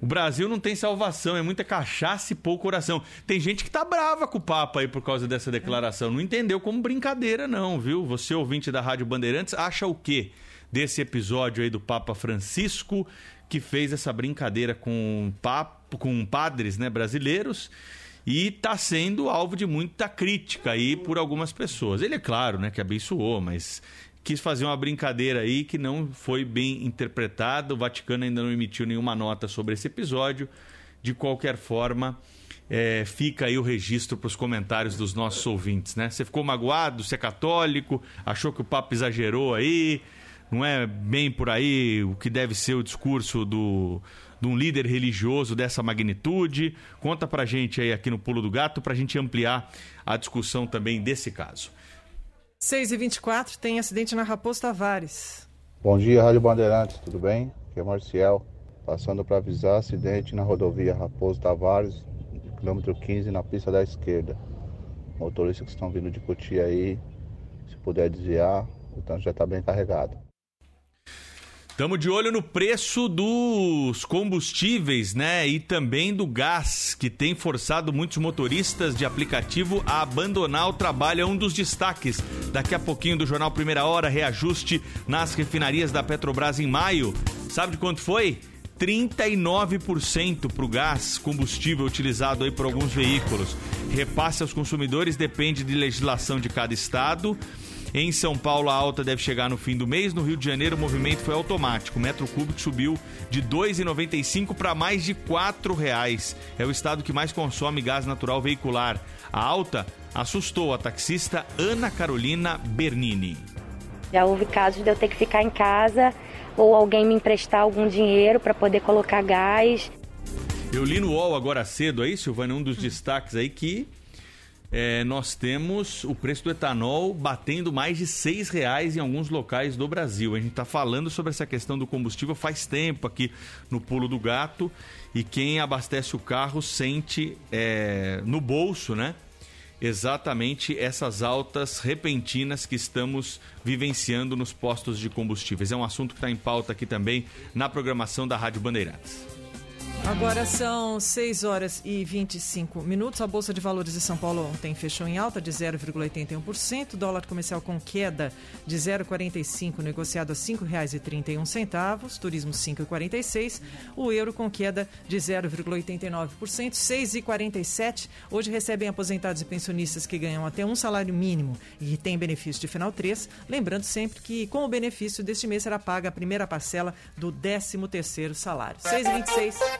O Brasil não tem salvação, é muita cachaça e pouco oração. Tem gente que tá brava com o Papa aí por causa dessa declaração. Não entendeu como brincadeira, não, viu? Você, ouvinte da Rádio Bandeirantes, acha o quê desse episódio aí do Papa Francisco, que fez essa brincadeira com, papo, com padres né, brasileiros e tá sendo alvo de muita crítica aí por algumas pessoas. Ele é claro, né, que abençoou, mas quis fazer uma brincadeira aí que não foi bem interpretada. O Vaticano ainda não emitiu nenhuma nota sobre esse episódio. De qualquer forma, é, fica aí o registro para os comentários dos nossos ouvintes, né? Você ficou magoado, você é católico, achou que o Papa exagerou aí, não é bem por aí o que deve ser o discurso do, de um líder religioso dessa magnitude? Conta pra gente aí aqui no Pulo do Gato pra gente ampliar a discussão também desse caso. 6 e 24 tem acidente na Raposo Tavares. Bom dia, Rádio Bandeirantes, tudo bem? Aqui é Marcial, passando para avisar acidente na rodovia Raposo Tavares, quilômetro 15, na pista da esquerda. Motoristas que estão vindo de Cotia aí, se puder desviar, o trânsito já está bem carregado. Estamos de olho no preço dos combustíveis, né? E também do gás, que tem forçado muitos motoristas de aplicativo a abandonar o trabalho. É um dos destaques. Daqui a pouquinho do Jornal Primeira Hora, reajuste nas refinarias da Petrobras em maio. Sabe de quanto foi? 39% para o gás combustível utilizado aí por alguns veículos. Repasse aos consumidores depende de legislação de cada estado. Em São Paulo, a alta deve chegar no fim do mês. No Rio de Janeiro, o movimento foi automático. O metro cúbico subiu de R$ 2,95 para mais de R$ 4,00. É o estado que mais consome gás natural veicular. A alta assustou a taxista Ana Carolina Bernini. Já houve casos de eu ter que ficar em casa ou alguém me emprestar algum dinheiro para poder colocar gás. Eu li no UOL agora cedo aí, Silvana, um dos destaques aí que é, nós temos o preço do etanol batendo mais de seis reais em alguns locais do Brasil. A gente está falando sobre essa questão do combustível faz tempo aqui no Pulo do Gato e quem abastece o carro sente é, no bolso, né? Exatamente essas altas repentinas que estamos vivenciando nos postos de combustíveis. É um assunto que está em pauta aqui também na programação da Rádio Bandeirantes. Agora são 6 horas e 25 minutos. A Bolsa de Valores de São Paulo ontem fechou em alta de 0,81%. Dólar comercial com queda de 0,45, negociado a R$ 5,31. Turismo 5,46. O euro com queda de 0,89%, 6,47. Hoje recebem aposentados e pensionistas que ganham até um salário mínimo e têm benefício de final 3. Lembrando sempre que com o benefício deste mês será paga a primeira parcela do 13º salário. 6,26.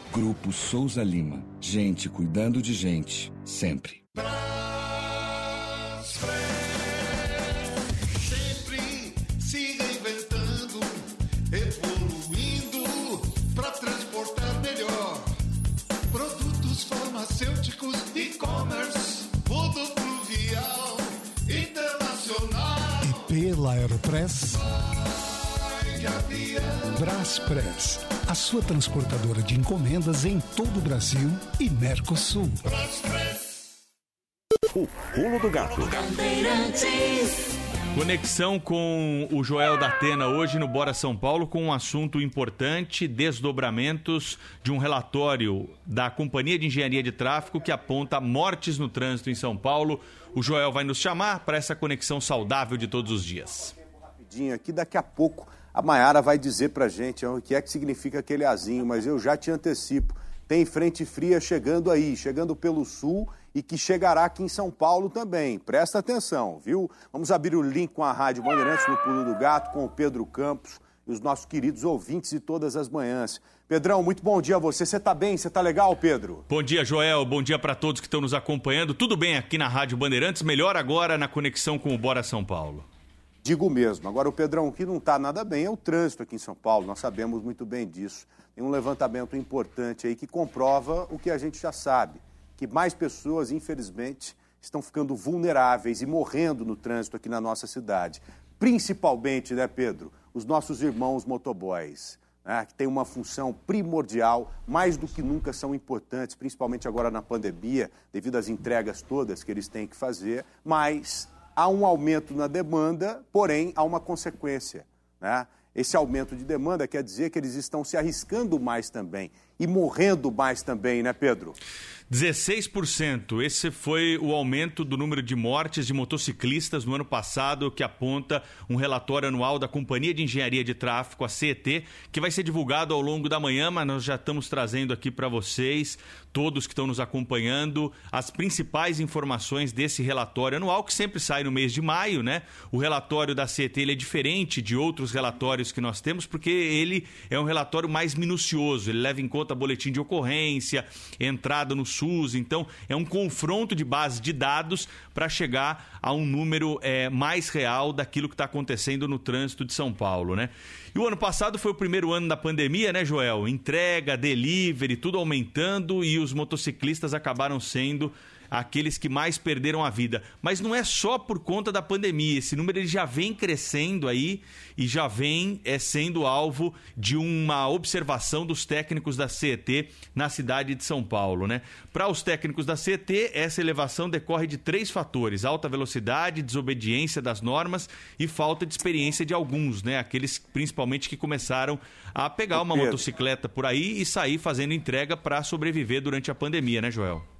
Grupo Souza Lima. Gente cuidando de gente, sempre. Sempre se reinventando, evoluindo para transportar melhor. Produtos farmacêuticos, e-commerce, fluvial, internacional. E pela Aeropress. Braspress, a sua transportadora de encomendas em todo o Brasil e Mercosul. O Pulo do Gato. Conexão com o Joel da Atena hoje no Bora São Paulo com um assunto importante, desdobramentos de um relatório da Companhia de Engenharia de Tráfego que aponta mortes no trânsito em São Paulo. O Joel vai nos chamar para essa conexão saudável de todos os dias. rapidinho aqui, daqui a pouco a Maiara vai dizer pra gente o que é que significa aquele azinho, mas eu já te antecipo. Tem frente fria chegando aí, chegando pelo sul e que chegará aqui em São Paulo também. Presta atenção, viu? Vamos abrir o link com a Rádio Bandeirantes no Pulo do Gato, com o Pedro Campos e os nossos queridos ouvintes de todas as manhãs. Pedrão, muito bom dia a você. Você tá bem? Você tá legal, Pedro? Bom dia, Joel. Bom dia para todos que estão nos acompanhando. Tudo bem aqui na Rádio Bandeirantes? Melhor agora na conexão com o Bora São Paulo. Digo mesmo. Agora, o Pedrão, o que não está nada bem é o trânsito aqui em São Paulo. Nós sabemos muito bem disso. Tem um levantamento importante aí que comprova o que a gente já sabe: que mais pessoas, infelizmente, estão ficando vulneráveis e morrendo no trânsito aqui na nossa cidade. Principalmente, né, Pedro, os nossos irmãos motoboys. né, que têm uma função primordial, mais do que nunca são importantes, principalmente agora na pandemia, devido às entregas todas que eles têm que fazer, mas há um aumento na demanda, porém há uma consequência. Né? Esse aumento de demanda quer dizer que eles estão se arriscando mais também. E morrendo mais também, né, Pedro? 16%. Esse foi o aumento do número de mortes de motociclistas no ano passado, que aponta um relatório anual da Companhia de Engenharia de Tráfego, a CET, que vai ser divulgado ao longo da manhã, mas nós já estamos trazendo aqui para vocês, todos que estão nos acompanhando, as principais informações desse relatório anual, que sempre sai no mês de maio, né? O relatório da CET é diferente de outros relatórios que nós temos, porque ele é um relatório mais minucioso, ele leva em conta boletim de ocorrência, entrada no SUS. Então, é um confronto de base de dados para chegar a um número é, mais real daquilo que está acontecendo no trânsito de São Paulo, né? E o ano passado foi o primeiro ano da pandemia, né, Joel? Entrega, delivery, tudo aumentando e os motociclistas acabaram sendo aqueles que mais perderam a vida. Mas não é só por conta da pandemia. Esse número ele já vem crescendo aí e já vem é, sendo alvo de uma observação dos técnicos da CET na cidade de São Paulo. Né? Para os técnicos da CET, essa elevação decorre de três fatores: alta velocidade, desobediência das normas e falta de experiência de alguns, né? aqueles principalmente que começaram a pegar uma motocicleta por aí e sair fazendo entrega para sobreviver durante a pandemia, né, Joel?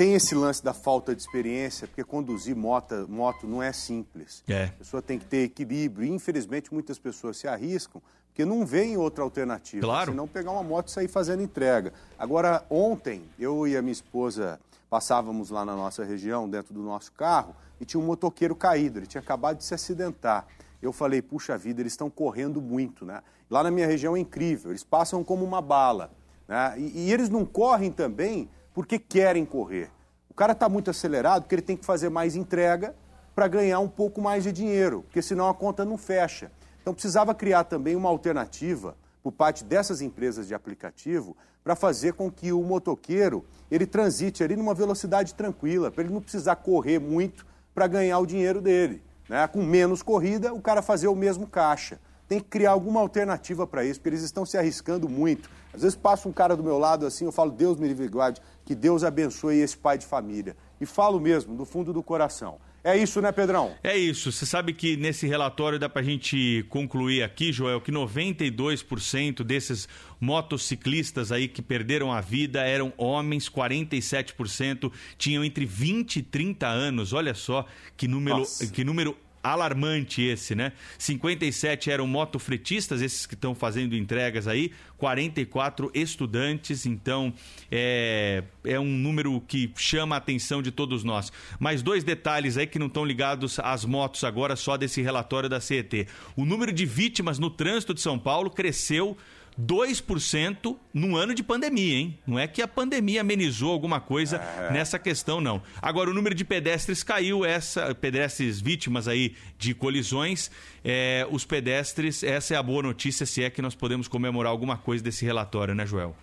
Tem esse lance da falta de experiência, porque conduzir moto, moto não é simples. É. A pessoa tem que ter equilíbrio. E, infelizmente, muitas pessoas se arriscam porque não veem outra alternativa. Claro. Senão pegar uma moto e sair fazendo entrega. Agora, ontem, eu e a minha esposa passávamos lá na nossa região, dentro do nosso carro, e tinha um motoqueiro caído. Ele tinha acabado de se acidentar. Eu falei, puxa vida, eles estão correndo muito, né? Lá na minha região é incrível. Eles passam como uma bala. Né? E, e eles não correm também porque querem correr. O cara está muito acelerado porque ele tem que fazer mais entrega para ganhar um pouco mais de dinheiro, porque senão a conta não fecha. Então precisava criar também uma alternativa por parte dessas empresas de aplicativo para fazer com que o motoqueiro ele transite ali numa velocidade tranquila, para ele não precisar correr muito para ganhar o dinheiro dele. Né? Com menos corrida, o cara fazer o mesmo caixa. Tem que criar alguma alternativa para isso, porque eles estão se arriscando muito. Às vezes passa um cara do meu lado assim, eu falo, Deus me livre guarde, que Deus abençoe esse pai de família. E falo mesmo, do fundo do coração. É isso, né, Pedrão? É isso. Você sabe que nesse relatório dá para a gente concluir aqui, Joel, que 92% desses motociclistas aí que perderam a vida eram homens, 47% tinham entre 20 e 30 anos. Olha só que número, que número alarmante esse, né? 57 eram motofretistas, esses que estão fazendo entregas aí, 44 estudantes, então é, é um número que chama a atenção de todos nós. Mais dois detalhes aí que não estão ligados às motos agora, só desse relatório da CET. O número de vítimas no trânsito de São Paulo cresceu 2% num ano de pandemia, hein? Não é que a pandemia amenizou alguma coisa é. nessa questão, não. Agora, o número de pedestres caiu, essa pedestres vítimas aí de colisões. É, os pedestres, essa é a boa notícia, se é que nós podemos comemorar alguma coisa desse relatório, né, Joel?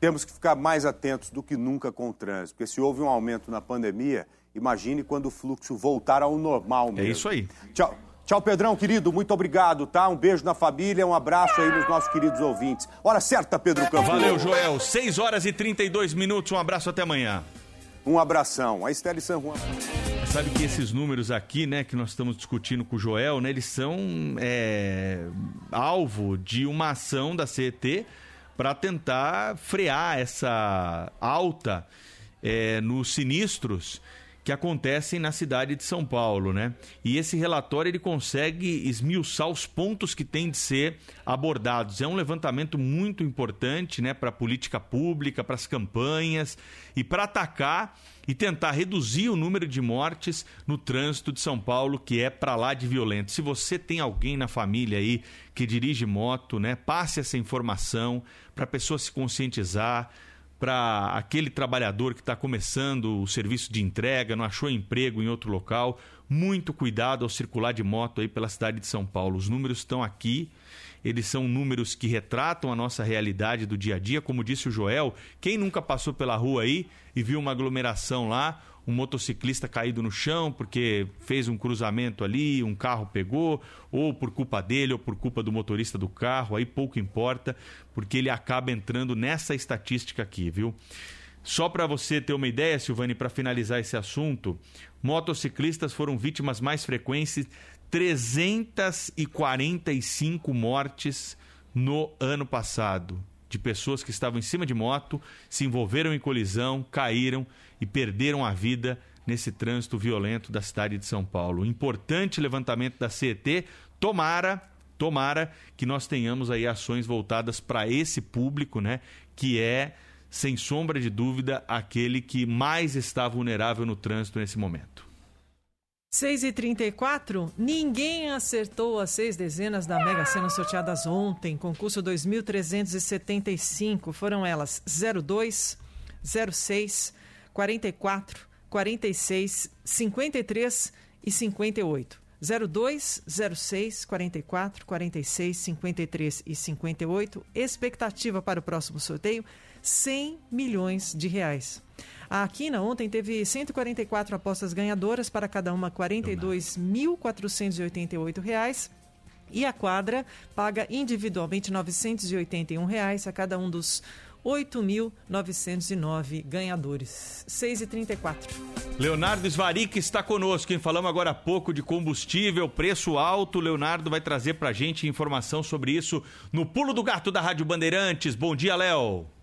Temos que ficar mais atentos do que nunca com o trânsito, porque se houve um aumento na pandemia, imagine quando o fluxo voltar ao normal mesmo. É isso aí. Tchau. Tchau, Pedrão, querido. Muito obrigado, tá? Um beijo na família, um abraço aí nos nossos queridos ouvintes. Hora certa, Pedro Campos. Valeu, Joel. 6 horas e 32 minutos. Um abraço até amanhã. Um abração. A Estelle San Juan. Sabe que esses números aqui, né, que nós estamos discutindo com o Joel, né, eles são é, alvo de uma ação da CET para tentar frear essa alta é, nos sinistros que acontecem na cidade de São Paulo, né? E esse relatório ele consegue esmiuçar os pontos que têm de ser abordados. É um levantamento muito importante, né, para a política pública, para as campanhas e para atacar e tentar reduzir o número de mortes no trânsito de São Paulo, que é para lá de violento. Se você tem alguém na família aí que dirige moto, né, passe essa informação para a pessoa se conscientizar para aquele trabalhador que está começando o serviço de entrega, não achou emprego em outro local. Muito cuidado ao circular de moto aí pela cidade de São Paulo. Os números estão aqui, eles são números que retratam a nossa realidade do dia a dia. Como disse o Joel, quem nunca passou pela rua aí e viu uma aglomeração lá, um motociclista caído no chão porque fez um cruzamento ali, um carro pegou, ou por culpa dele ou por culpa do motorista do carro, aí pouco importa, porque ele acaba entrando nessa estatística aqui, viu? Só para você ter uma ideia, Silvane, para finalizar esse assunto, motociclistas foram vítimas mais frequentes, 345 mortes no ano passado. de pessoas que estavam em cima de moto, se envolveram em colisão, caíram e perderam a vida nesse trânsito violento da cidade de São Paulo. Importante levantamento da CET. Tomara, tomara que nós tenhamos aí ações voltadas para esse público, né, que é sem sombra de dúvida aquele que mais está vulnerável no trânsito nesse momento. 6 e 34 ninguém acertou as seis dezenas da Mega Sena sorteadas ontem, concurso 2375. Foram elas 02, 06, 44, 46, 53 e 58. 02, 06, 44, 46, 53 e 58. Expectativa para o próximo sorteio: 100 milhões de reais. A Quina ontem teve 144 apostas ganhadoras, para cada uma R$ 42.488. E a quadra paga individualmente 981 reais a cada um dos 8.909 ganhadores. 6 e 34. Leonardo Svaric está conosco. Quem falamos agora há pouco de combustível, preço alto. Leonardo vai trazer para gente informação sobre isso no Pulo do Gato da Rádio Bandeirantes. Bom dia, Léo.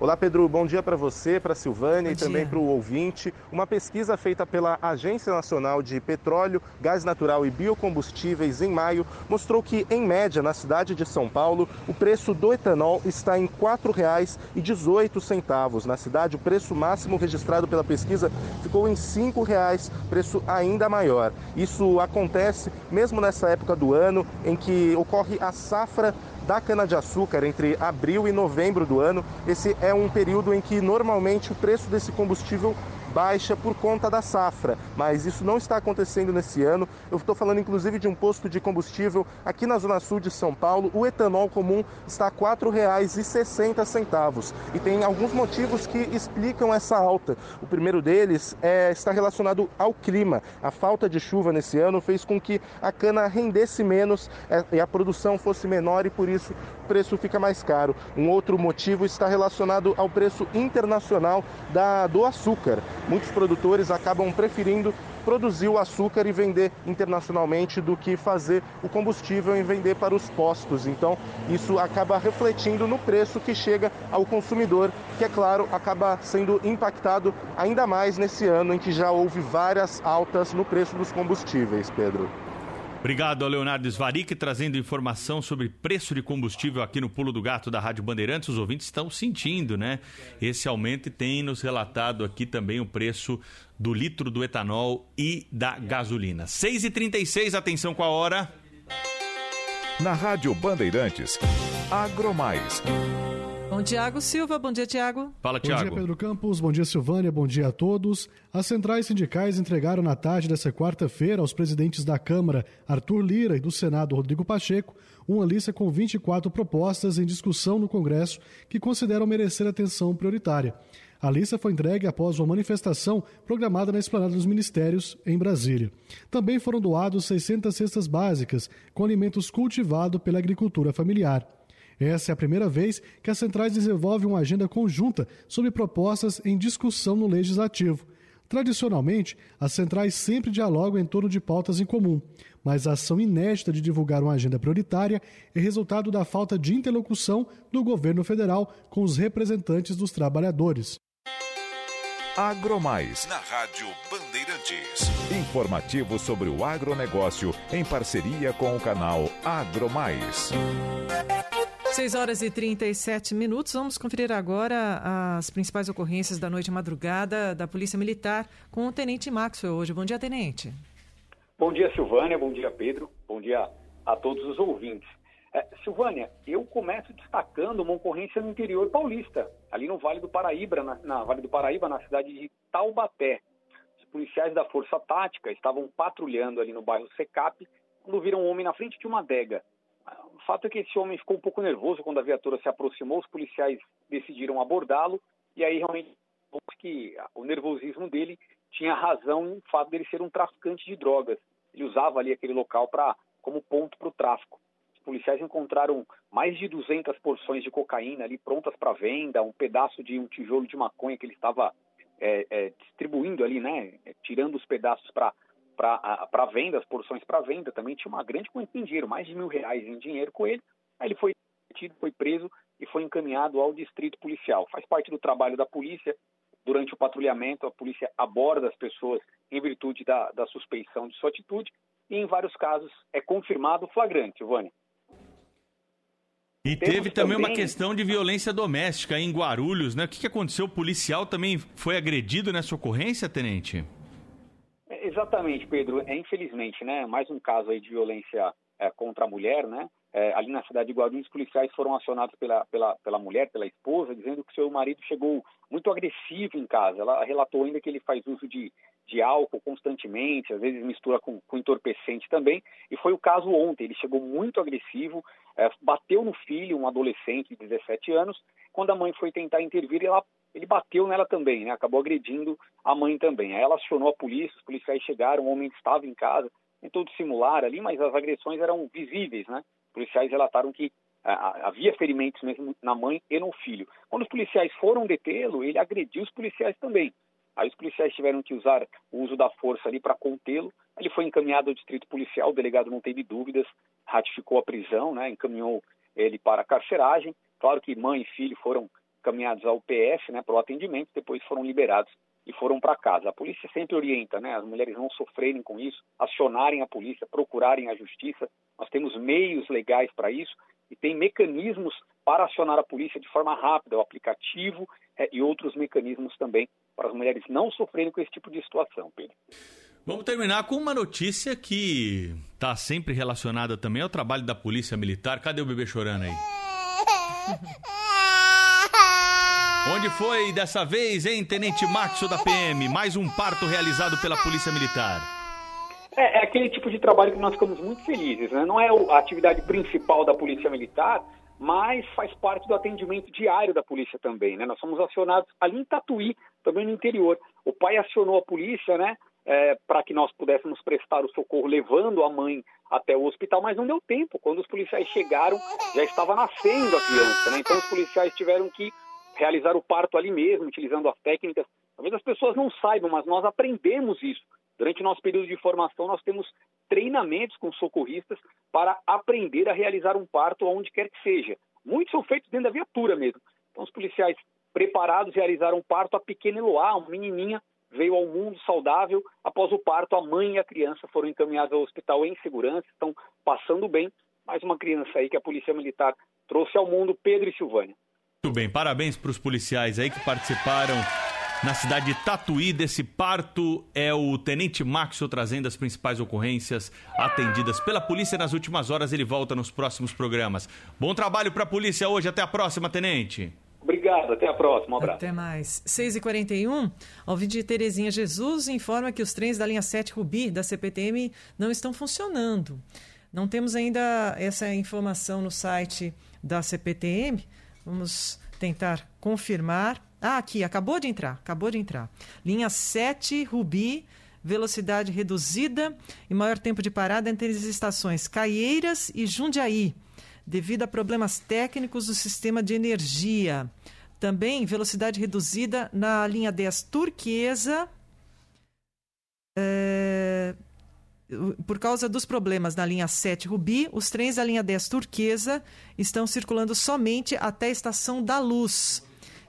Olá, Pedro. Bom dia para você, para a Silvânia Bom e dia. também para o ouvinte. Uma pesquisa feita pela Agência Nacional de Petróleo, Gás Natural e Biocombustíveis em maio mostrou que, em média, na cidade de São Paulo, o preço do etanol está em R$ 4,18. Na cidade, o preço máximo registrado pela pesquisa ficou em R$ 5,00, preço ainda maior. Isso acontece mesmo nessa época do ano em que ocorre a safra da cana-de-açúcar entre abril e novembro do ano. Esse é um período em que normalmente o preço desse combustível baixa por conta da safra, mas isso não está acontecendo nesse ano. Eu estou falando inclusive de um posto de combustível aqui na zona sul de São Paulo. O etanol comum está a R$ 4,60 e tem alguns motivos que explicam essa alta. O primeiro deles é, está relacionado ao clima. A falta de chuva nesse ano fez com que a cana rendesse menos é, e a produção fosse menor e por isso o preço fica mais caro. Um outro motivo está relacionado ao preço internacional da, do açúcar. Muitos produtores acabam preferindo produzir o açúcar e vender internacionalmente do que fazer o combustível e vender para os postos. Então, isso acaba refletindo no preço que chega ao consumidor, que, é claro, acaba sendo impactado ainda mais nesse ano em que já houve várias altas no preço dos combustíveis, Pedro. Obrigado ao Leonardo Svaric trazendo informação sobre preço de combustível aqui no Pulo do Gato da Rádio Bandeirantes. Os ouvintes estão sentindo, né? Esse aumento e tem nos relatado aqui também o preço do litro do etanol e da gasolina. 6h36, atenção com a hora. Na Rádio Bandeirantes, Agromais. Bom, Tiago Silva. Bom dia, Tiago. Fala, Tiago. Bom dia, Pedro Campos. Bom dia, Silvânia. Bom dia a todos. As centrais sindicais entregaram na tarde dessa quarta-feira aos presidentes da Câmara, Arthur Lira, e do Senado, Rodrigo Pacheco, uma lista com 24 propostas em discussão no Congresso que consideram merecer atenção prioritária. A lista foi entregue após uma manifestação programada na esplanada dos ministérios em Brasília. Também foram doados 600 cestas básicas com alimentos cultivados pela agricultura familiar. Essa é a primeira vez que as centrais desenvolvem uma agenda conjunta sobre propostas em discussão no legislativo. Tradicionalmente, as centrais sempre dialogam em torno de pautas em comum, mas a ação inédita de divulgar uma agenda prioritária é resultado da falta de interlocução do governo federal com os representantes dos trabalhadores. Agromais. Na Rádio Bandeirantes. Informativo sobre o agronegócio em parceria com o canal Agromais. 6 horas e 37 minutos. Vamos conferir agora as principais ocorrências da noite madrugada da Polícia Militar com o Tenente Maxwell hoje. Bom dia, Tenente. Bom dia, Silvânia. Bom dia, Pedro. Bom dia a todos os ouvintes. É, Silvânia, eu começo destacando uma ocorrência no interior paulista, ali no Vale do Paraíba, na, na Vale do Paraíba, na cidade de Taubaté. Os policiais da Força Tática estavam patrulhando ali no bairro Secap quando viram um homem na frente de uma adega. O fato é que esse homem ficou um pouco nervoso quando a viatura se aproximou, os policiais decidiram abordá-lo e aí realmente que o nervosismo dele tinha razão no fato dele ser um traficante de drogas. Ele usava ali aquele local para como ponto para o tráfico. Os policiais encontraram mais de 200 porções de cocaína ali prontas para venda, um pedaço de um tijolo de maconha que ele estava é, é, distribuindo ali, né, tirando os pedaços para para venda, as porções para venda, também tinha uma grande quantia em dinheiro, mais de mil reais em dinheiro com ele. Aí ele foi foi preso e foi encaminhado ao distrito policial. Faz parte do trabalho da polícia. Durante o patrulhamento, a polícia aborda as pessoas em virtude da, da suspeição de sua atitude e, em vários casos, é confirmado flagrante, Vânia. E teve também, também, uma questão de violência doméstica em Guarulhos, né? O que, que aconteceu? O policial também foi agredido nessa ocorrência, tenente? Exatamente, Pedro. É, infelizmente, né? Mais um caso aí de violência é, contra a mulher, né? É, ali na cidade de Guarulhos, os policiais foram acionados pela, pela, pela mulher, pela esposa, dizendo que seu marido chegou muito agressivo em casa. Ela relatou ainda que ele faz uso de, de álcool constantemente, às vezes mistura com, com entorpecente também. E foi o caso ontem. Ele chegou muito agressivo, é, bateu no filho, um adolescente de 17 anos. Quando a mãe foi tentar intervir, ela, ele bateu nela também, né? acabou agredindo a mãe também. Aí ela acionou a polícia, os policiais chegaram, o homem estava em casa, tentou dissimular ali, mas as agressões eram visíveis, né? Os policiais relataram que ah, havia ferimentos mesmo na mãe e no filho. Quando os policiais foram detê-lo, ele agrediu os policiais também. Aí os policiais tiveram que usar o uso da força ali para contê-lo. Ele foi encaminhado ao distrito policial, o delegado não teve dúvidas, ratificou a prisão, né, encaminhou ele para a carceragem. Claro que mãe e filho foram encaminhados ao PF, né, para o atendimento, depois foram liberados e foram para casa. A polícia sempre orienta, né, as mulheres não sofrerem com isso, acionarem a polícia, procurarem a justiça. Nós temos meios legais para isso e tem mecanismos para acionar a polícia de forma rápida, o aplicativo é, e outros mecanismos também para as mulheres não sofrerem com esse tipo de situação, Pedro. Vamos terminar com uma notícia que está sempre relacionada também ao trabalho da Polícia Militar. Cadê o bebê chorando aí? Onde foi dessa vez, hein, Tenente Maxo da PM? Mais um parto realizado pela Polícia Militar. É, é, aquele tipo de trabalho que nós ficamos muito felizes, né? Não é a atividade principal da Polícia Militar, mas faz parte do atendimento diário da polícia também, né? Nós somos acionados ali em Tatuí, também no interior. O pai acionou a polícia, né? é, para que nós pudéssemos prestar o socorro levando a mãe até o hospital, mas não deu tempo. Quando os policiais chegaram, já estava nascendo a criança, né? Então os policiais tiveram que realizar o parto ali mesmo, utilizando as técnicas. Talvez as pessoas não saibam, mas nós aprendemos isso. Durante o nosso período de formação, nós temos treinamentos com socorristas para aprender a realizar um parto onde quer que seja. Muitos são feitos dentro da viatura mesmo. Então, os policiais preparados realizaram um parto. A pequena Eloá, uma menininha, veio ao mundo saudável. Após o parto, a mãe e a criança foram encaminhadas ao hospital em segurança, estão passando bem. Mais uma criança aí que a Polícia Militar trouxe ao mundo, Pedro e Silvânia. Muito bem, parabéns para os policiais aí que participaram na cidade de Tatuí desse parto. É o Tenente Maxo trazendo as principais ocorrências atendidas pela polícia nas últimas horas. Ele volta nos próximos programas. Bom trabalho para a polícia hoje. Até a próxima, Tenente. Obrigado, até a próxima. Um abraço. Até mais. 6h41, ouvinte de Terezinha Jesus informa que os trens da linha 7 Rubi da CPTM não estão funcionando. Não temos ainda essa informação no site da CPTM. Vamos tentar confirmar. Ah, aqui, acabou de entrar, acabou de entrar. Linha 7 Rubi, velocidade reduzida e maior tempo de parada entre as estações Caieiras e Jundiaí devido a problemas técnicos do sistema de energia. Também velocidade reduzida na linha 10 turquesa. É, por causa dos problemas na linha 7 Rubi, os trens da linha 10 turquesa estão circulando somente até a estação da Luz.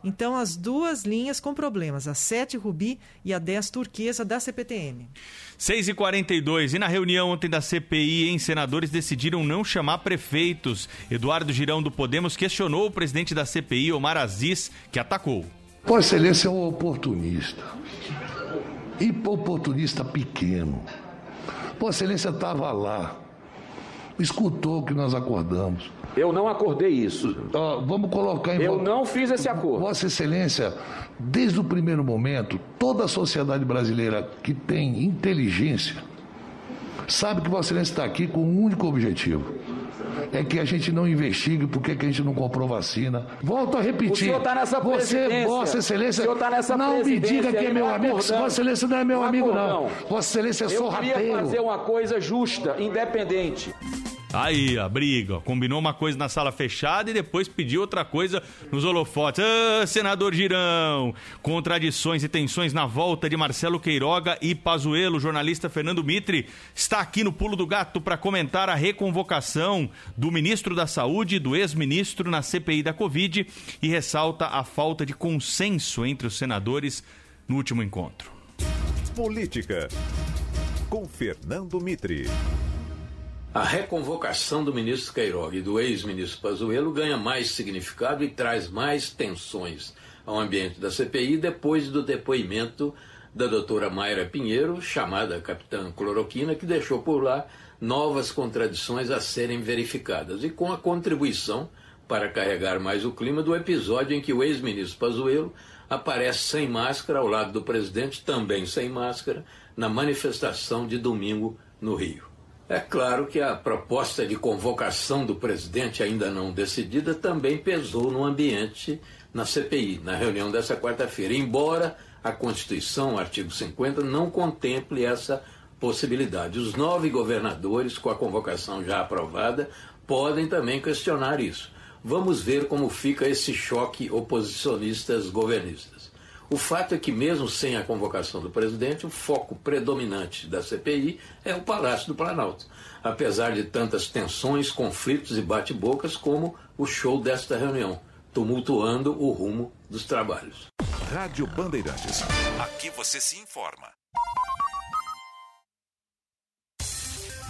Então, as duas linhas com problemas, a 7 Rubi e a 10 Turquesa da CPTM. 6h42. E na reunião ontem da CPI, em senadores decidiram não chamar prefeitos. Eduardo Girão do Podemos questionou o presidente da CPI, Omar Aziz, que atacou. Vossa Excelência é um oportunista. E oportunista pequeno. Vossa Excelência estava lá, escutou o que nós acordamos eu não acordei isso. Uh, vamos colocar em Eu não fiz esse acordo. Vossa Excelência, desde o primeiro momento, toda a sociedade brasileira que tem inteligência sabe que Vossa Excelência está aqui com um único objetivo. É que a gente não investigue porque que a gente não comprou vacina. Volto a repetir. O está nessa Você, Vossa Excelência, o tá nessa não me diga que é meu amigo. Vossa Excelência não é meu amigo, não. Vossa Excelência é sorrateiro. Eu queria fazer uma coisa justa, independente. Aí, a briga. Combinou uma coisa na sala fechada e depois pediu outra coisa nos holofotes. Ah, senador Girão! Contradições e tensões na volta de Marcelo Queiroga e Pazuello. Jornalista Fernando Mitre está aqui no Pulo do Gato para comentar a reconvocação do ministro da Saúde e do ex-ministro na CPI da Covid e ressalta a falta de consenso entre os senadores no último encontro. Política. Com Fernando Mitre. A reconvocação do ministro Queiroga e do ex-ministro Pazuello ganha mais significado e traz mais tensões ao ambiente da CPI depois do depoimento da doutora Mayra Pinheiro, chamada Capitã Cloroquina, que deixou por lá novas contradições a serem verificadas e com a contribuição para carregar mais o clima do episódio em que o ex-ministro Pazuello aparece sem máscara ao lado do presidente, também sem máscara, na manifestação de domingo no Rio. É claro que a proposta de convocação do presidente, ainda não decidida, também pesou no ambiente na CPI, na reunião dessa quarta-feira, embora a Constituição, artigo 50, não contemple essa possibilidade. Os nove governadores, com a convocação já aprovada, podem também questionar isso. Vamos ver como fica esse choque oposicionistas-governistas. O fato é que, mesmo sem a convocação do presidente, o foco predominante da CPI é o Palácio do Planalto, apesar de tantas tensões, conflitos e bate-bocas como o show desta reunião, tumultuando o rumo dos trabalhos. Rádio Bandeirantes. Aqui você se informa.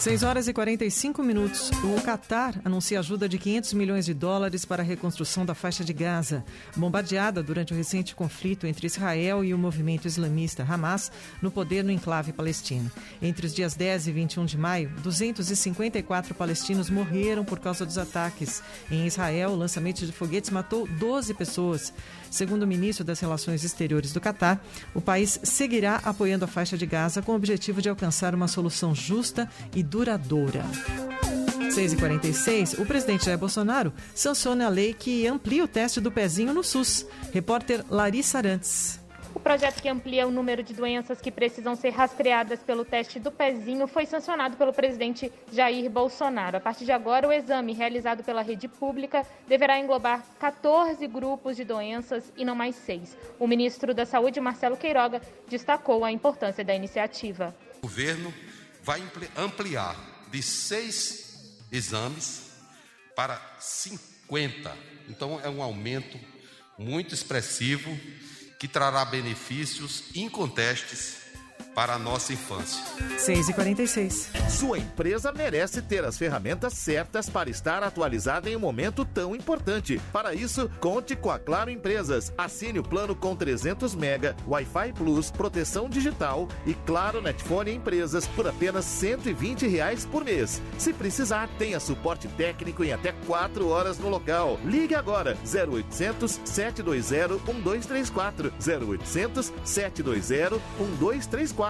6 horas e 45 minutos. O Catar anuncia ajuda de 500 milhões de dólares para a reconstrução da faixa de Gaza, bombardeada durante o recente conflito entre Israel e o movimento islamista Hamas no poder no enclave palestino. Entre os dias 10 e 21 de maio, 254 palestinos morreram por causa dos ataques. Em Israel, o lançamento de foguetes matou 12 pessoas. Segundo o ministro das Relações Exteriores do Catar, o país seguirá apoiando a faixa de Gaza com o objetivo de alcançar uma solução justa e duradoura. 6h46, o presidente Jair Bolsonaro sanciona a lei que amplia o teste do pezinho no SUS. Repórter Larissa Arantes. O projeto que amplia o número de doenças que precisam ser rastreadas pelo teste do pezinho foi sancionado pelo presidente Jair Bolsonaro. A partir de agora, o exame realizado pela rede pública deverá englobar 14 grupos de doenças e não mais seis. O ministro da Saúde, Marcelo Queiroga, destacou a importância da iniciativa. O governo vai ampliar de seis exames para 50. Então, é um aumento muito expressivo que trará benefícios incontestes para a nossa infância. 6h46. Sua empresa merece ter as ferramentas certas para estar atualizada em um momento tão importante. Para isso, conte com a Claro Empresas. Assine o plano com 300 mega, Wi-Fi Plus, proteção digital e Claro Netfone Empresas por apenas 120 reais por mês. Se precisar, tenha suporte técnico em até 4 horas no local. Ligue agora 0800 720 1234 0800 720 1234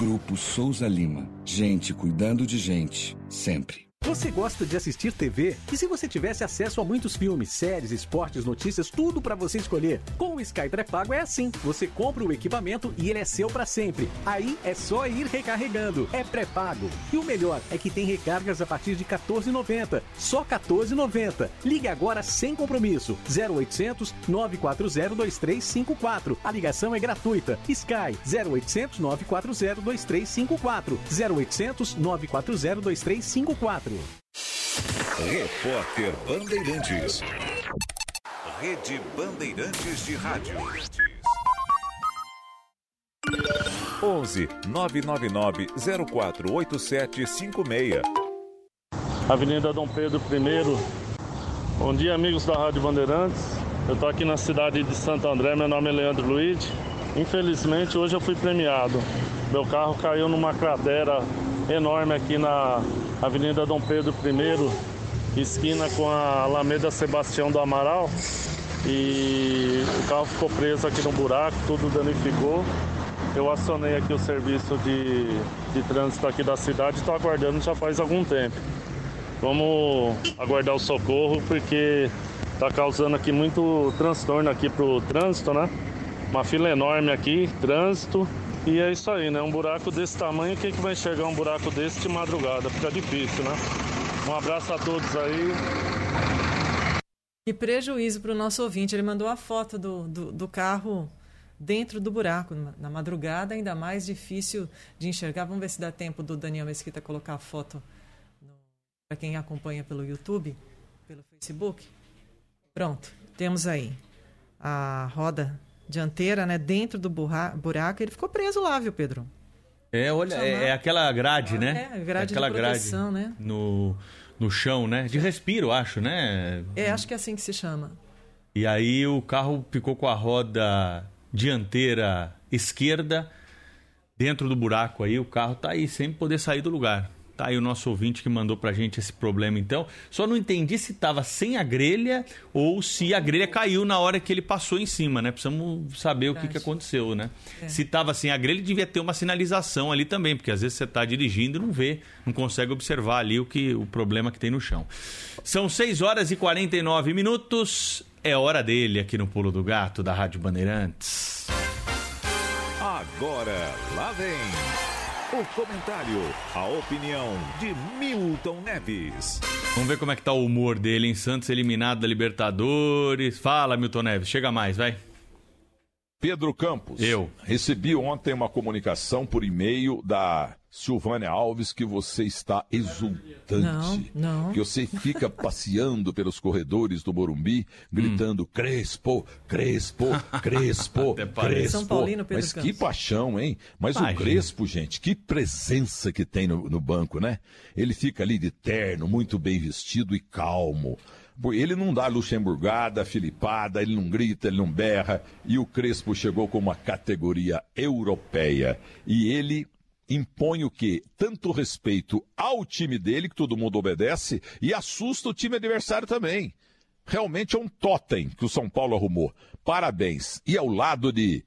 Grupo Souza Lima. Gente cuidando de gente, sempre. Você gosta de assistir TV? E se você tivesse acesso a muitos filmes, séries, esportes, notícias, tudo para você escolher? Com o Sky pré-pago é assim. Você compra o equipamento e ele é seu para sempre. Aí é só ir recarregando. É pré-pago. E o melhor é que tem recargas a partir de 14,90. Só 14,90. Ligue agora sem compromisso. 0800 940 2354. A ligação é gratuita. Sky 0800 940 2354. 0800 940 2354. Repórter Bandeirantes. Rede Bandeirantes de Rádio. 11 999 048756. Avenida Dom Pedro I. Bom dia, amigos da Rádio Bandeirantes. Eu tô aqui na cidade de Santo André, meu nome é Leandro Luiz. Infelizmente hoje eu fui premiado. Meu carro caiu numa cratera enorme aqui na Avenida Dom Pedro I, esquina com a Alameda Sebastião do Amaral. E o carro ficou preso aqui no buraco, tudo danificou. Eu acionei aqui o serviço de, de trânsito aqui da cidade estou aguardando já faz algum tempo. Vamos aguardar o socorro porque está causando aqui muito transtorno aqui para o trânsito, né? Uma fila enorme aqui, trânsito. E é isso aí, né? Um buraco desse tamanho, quem que vai enxergar um buraco desse de madrugada? Fica difícil, né? Um abraço a todos aí. Que prejuízo para o nosso ouvinte. Ele mandou a foto do, do, do carro dentro do buraco, na madrugada, ainda mais difícil de enxergar. Vamos ver se dá tempo do Daniel Mesquita colocar a foto para quem acompanha pelo YouTube, pelo Facebook. Pronto, temos aí a roda dianteira, né, dentro do buraco. Ele ficou preso lá, viu, Pedro? É, olha, é, é, aquela grade, né? É, grade aquela de proteção, grade né? No, no chão, né? De respiro, acho, né? É, acho que é assim que se chama. E aí o carro ficou com a roda dianteira esquerda dentro do buraco aí, o carro tá aí sem poder sair do lugar. Tá aí o nosso ouvinte que mandou pra gente esse problema então. Só não entendi se tava sem a grelha ou se a grelha caiu na hora que ele passou em cima, né? Precisamos saber o que, que aconteceu, né? É. Se tava sem a grelha, devia ter uma sinalização ali também, porque às vezes você tá dirigindo e não vê, não consegue observar ali o que o problema que tem no chão. São 6 horas e 49 minutos. É hora dele aqui no Pulo do Gato da Rádio Bandeirantes. Agora, lá vem o comentário, a opinião de Milton Neves. Vamos ver como é que tá o humor dele em Santos eliminado da Libertadores. Fala, Milton Neves, chega mais, vai. Pedro Campos. Eu. Recebi ontem uma comunicação por e-mail da Silvânia Alves que você está exultante. Não, não. Que você fica passeando pelos corredores do Morumbi, gritando hum. Crespo, Crespo, Crespo, Crespo. São Paulino, Pedro Mas Campos. que paixão, hein? Mas o Crespo, gente, que presença que tem no, no banco, né? Ele fica ali de terno, muito bem vestido e calmo. Ele não dá luxemburgada, filipada, ele não grita, ele não berra. E o Crespo chegou com uma categoria europeia. E ele impõe o quê? Tanto respeito ao time dele, que todo mundo obedece, e assusta o time adversário também. Realmente é um totem que o São Paulo arrumou. Parabéns. E ao lado de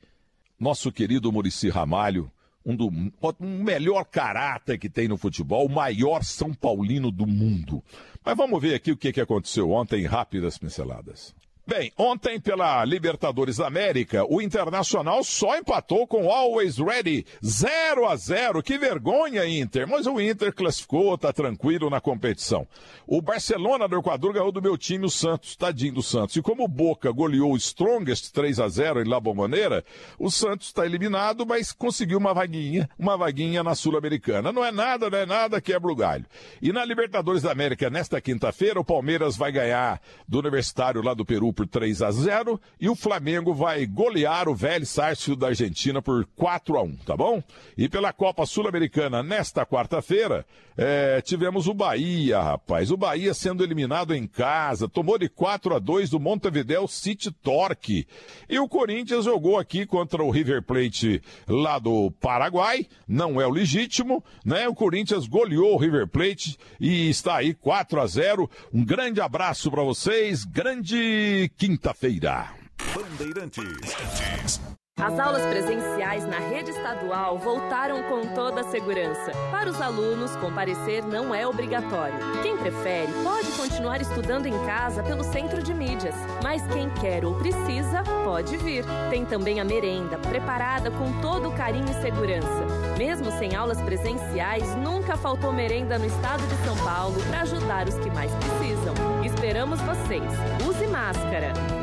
nosso querido Murici Ramalho, um do um melhor caráter que tem no futebol, o maior São Paulino do mundo. Mas vamos ver aqui o que, que aconteceu ontem, rápidas pinceladas. Bem, ontem pela Libertadores da América, o Internacional só empatou com Always Ready 0 a 0. Que vergonha, Inter. Mas o Inter classificou, tá tranquilo na competição. O Barcelona do Equador ganhou do meu time, o Santos, tadinho do Santos. E como o Boca goleou o Strongest 3 a 0 em La Bombonera, o Santos está eliminado, mas conseguiu uma vaguinha, uma vaguinha na Sul-Americana. Não é nada, não é nada, quebra o galho. E na Libertadores da América, nesta quinta-feira, o Palmeiras vai ganhar do Universitário lá do Peru por 3 a 0 e o Flamengo vai golear o Vélez Sarsfield da Argentina por 4 a 1, tá bom? E pela Copa Sul-Americana nesta quarta-feira, é, tivemos o Bahia, rapaz. O Bahia sendo eliminado em casa, tomou de 4 a 2 do Montevideo City Torque. E o Corinthians jogou aqui contra o River Plate lá do Paraguai, não é o legítimo, né? O Corinthians goleou o River Plate e está aí 4 a 0. Um grande abraço para vocês, grande quinta-feira. Bandeirantes. As aulas presenciais na rede estadual voltaram com toda a segurança. Para os alunos, comparecer não é obrigatório. Quem prefere pode continuar estudando em casa pelo centro de mídias, mas quem quer ou precisa pode vir. Tem também a merenda, preparada com todo o carinho e segurança. Mesmo sem aulas presenciais, nunca faltou merenda no estado de São Paulo para ajudar os que mais precisam. Esperamos vocês. Use máscara.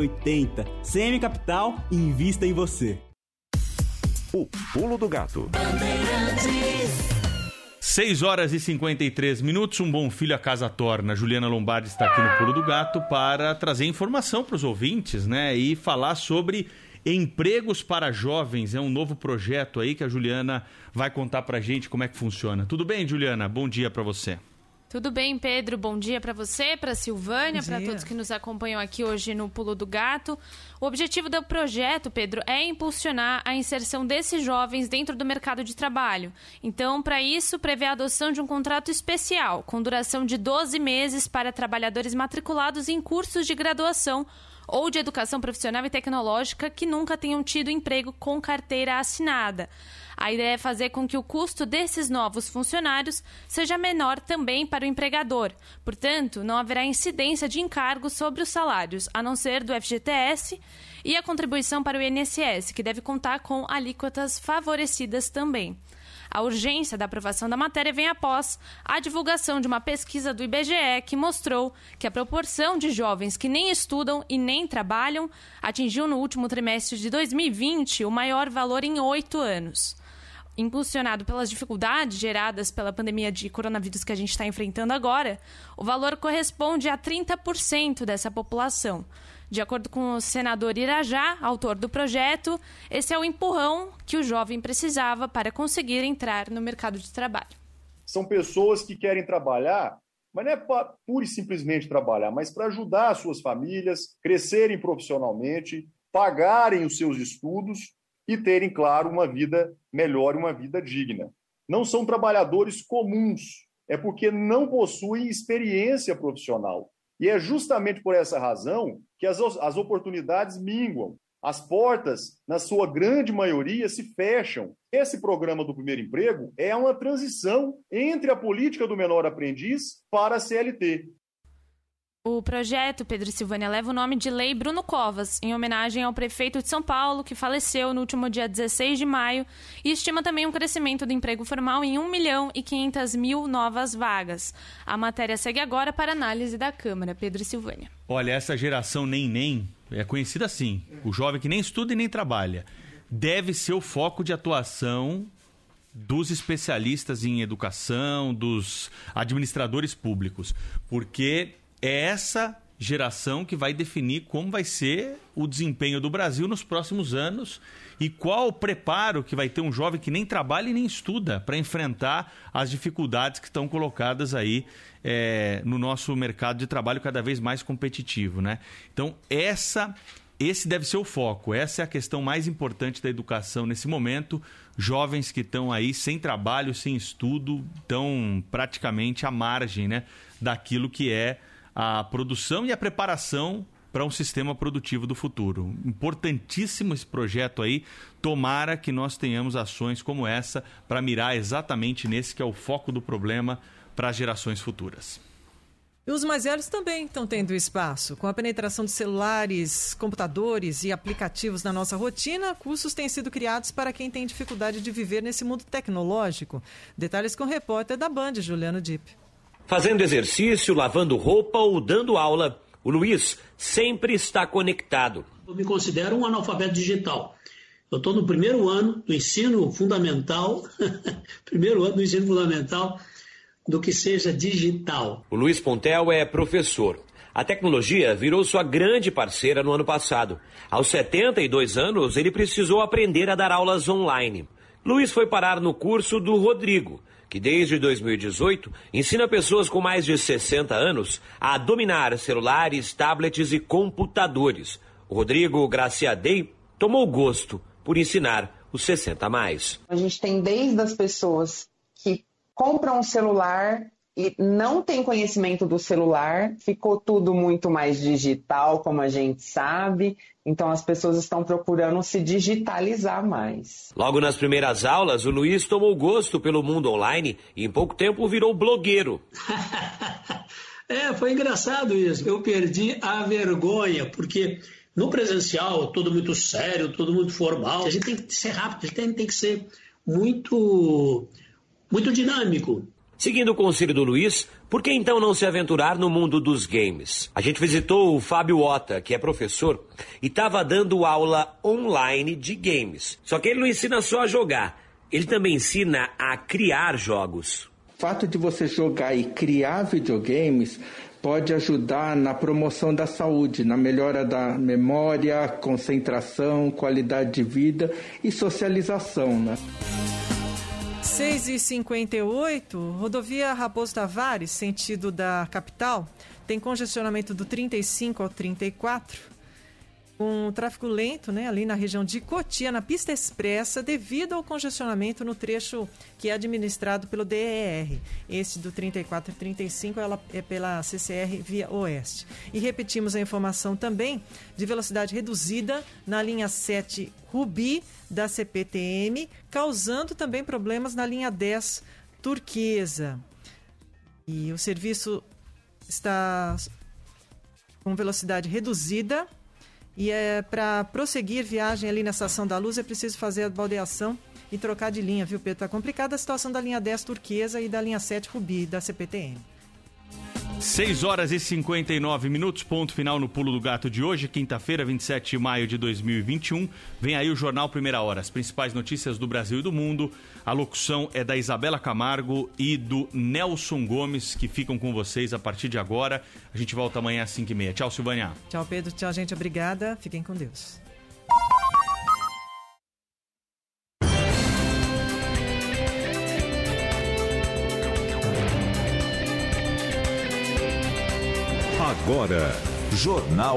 23880480. CM Capital, invista em você. O pulo do gato. 6 horas e 53 minutos, um bom filho a casa torna. Juliana Lombardi está aqui no Pulo do Gato para trazer informação para os ouvintes, né? E falar sobre empregos para jovens. É um novo projeto aí que a Juliana vai contar para a gente como é que funciona. Tudo bem, Juliana? Bom dia para você. Tudo bem, Pedro? Bom dia para você, para Silvânia, para todos que nos acompanham aqui hoje no Pulo do Gato. O objetivo do projeto, Pedro, é impulsionar a inserção desses jovens dentro do mercado de trabalho. Então, para isso, prevê a adoção de um contrato especial, com duração de 12 meses para trabalhadores matriculados em cursos de graduação ou de educação profissional e tecnológica que nunca tenham tido emprego com carteira assinada. A ideia é fazer com que o custo desses novos funcionários seja menor também para o empregador. Portanto, não haverá incidência de encargos sobre os salários, a não ser do FGTS e a contribuição para o INSS, que deve contar com alíquotas favorecidas também. A urgência da aprovação da matéria vem após a divulgação de uma pesquisa do IBGE que mostrou que a proporção de jovens que nem estudam e nem trabalham atingiu no último trimestre de 2020 o maior valor em oito anos impulsionado pelas dificuldades geradas pela pandemia de coronavírus que a gente está enfrentando agora, o valor corresponde a 30% dessa população. De acordo com o senador Irajá, autor do projeto, esse é o empurrão que o jovem precisava para conseguir entrar no mercado de trabalho. São pessoas que querem trabalhar, mas não é para pura e simplesmente trabalhar, mas para ajudar as suas famílias, crescerem profissionalmente, pagarem os seus estudos e terem, claro, uma vida melhor e uma vida digna. Não são trabalhadores comuns, é porque não possuem experiência profissional. E é justamente por essa razão que as, as oportunidades minguam. As portas, na sua grande maioria, se fecham. Esse programa do primeiro emprego é uma transição entre a política do menor aprendiz para a CLT. O projeto Pedro Silvânia leva o nome de Lei Bruno Covas, em homenagem ao prefeito de São Paulo, que faleceu no último dia 16 de maio, e estima também um crescimento do emprego formal em 1 milhão e 500 mil novas vagas. A matéria segue agora para análise da Câmara. Pedro Silvânia. Olha, essa geração nem nem é conhecida assim, o jovem que nem estuda e nem trabalha, deve ser o foco de atuação dos especialistas em educação, dos administradores públicos, porque é essa geração que vai definir como vai ser o desempenho do Brasil nos próximos anos e qual o preparo que vai ter um jovem que nem trabalha e nem estuda para enfrentar as dificuldades que estão colocadas aí é, no nosso mercado de trabalho cada vez mais competitivo, né? Então essa esse deve ser o foco. Essa é a questão mais importante da educação nesse momento. Jovens que estão aí sem trabalho, sem estudo, estão praticamente à margem né, daquilo que é a produção e a preparação para um sistema produtivo do futuro. Importantíssimo esse projeto aí. Tomara que nós tenhamos ações como essa para mirar exatamente nesse que é o foco do problema para as gerações futuras. E os mais velhos também estão tendo espaço. Com a penetração de celulares, computadores e aplicativos na nossa rotina, cursos têm sido criados para quem tem dificuldade de viver nesse mundo tecnológico. Detalhes com o repórter da Band, Juliano Dip. Fazendo exercício, lavando roupa ou dando aula, o Luiz sempre está conectado. Eu me considero um analfabeto digital. Eu estou no primeiro ano do ensino fundamental, primeiro ano do ensino fundamental do que seja digital. O Luiz Pontel é professor. A tecnologia virou sua grande parceira no ano passado. Aos 72 anos, ele precisou aprender a dar aulas online. Luiz foi parar no curso do Rodrigo, que desde 2018 ensina pessoas com mais de 60 anos a dominar celulares, tablets e computadores. O Rodrigo Graciadei tomou gosto por ensinar os 60 a mais. A gente tem desde as pessoas que compram um celular e não tem conhecimento do celular, ficou tudo muito mais digital, como a gente sabe, então as pessoas estão procurando se digitalizar mais. Logo nas primeiras aulas, o Luiz tomou gosto pelo mundo online e em pouco tempo virou blogueiro. é, foi engraçado isso. Eu perdi a vergonha, porque no presencial, tudo muito sério, tudo muito formal. A gente tem que ser rápido, a gente tem, tem que ser muito, muito dinâmico. Seguindo o conselho do Luiz, por que então não se aventurar no mundo dos games? A gente visitou o Fábio Ota, que é professor, e estava dando aula online de games. Só que ele não ensina só a jogar, ele também ensina a criar jogos. O fato de você jogar e criar videogames pode ajudar na promoção da saúde, na melhora da memória, concentração, qualidade de vida e socialização, né? 6 e 58 rodovia Raposo Tavares, sentido da capital, tem congestionamento do 35 ao 34 com tráfego lento né, ali na região de Cotia, na pista expressa, devido ao congestionamento no trecho que é administrado pelo DER. Esse do 34 e 35 ela é pela CCR via Oeste. E repetimos a informação também de velocidade reduzida na linha 7 Rubi da CPTM, causando também problemas na linha 10 Turquesa. E o serviço está com velocidade reduzida e é, para prosseguir viagem ali na Estação da Luz é preciso fazer a baldeação e trocar de linha, viu, Pedro? Está complicada a situação da linha 10 turquesa e da linha 7 Rubi da CPTM. 6 horas e 59 minutos, ponto final no Pulo do Gato de hoje, quinta-feira, 27 de maio de 2021. Vem aí o Jornal Primeira Hora, as principais notícias do Brasil e do mundo. A locução é da Isabela Camargo e do Nelson Gomes, que ficam com vocês a partir de agora. A gente volta amanhã às 5h30. Tchau, Silvânia. Tchau, Pedro. Tchau, gente. Obrigada. Fiquem com Deus. Agora, Jornal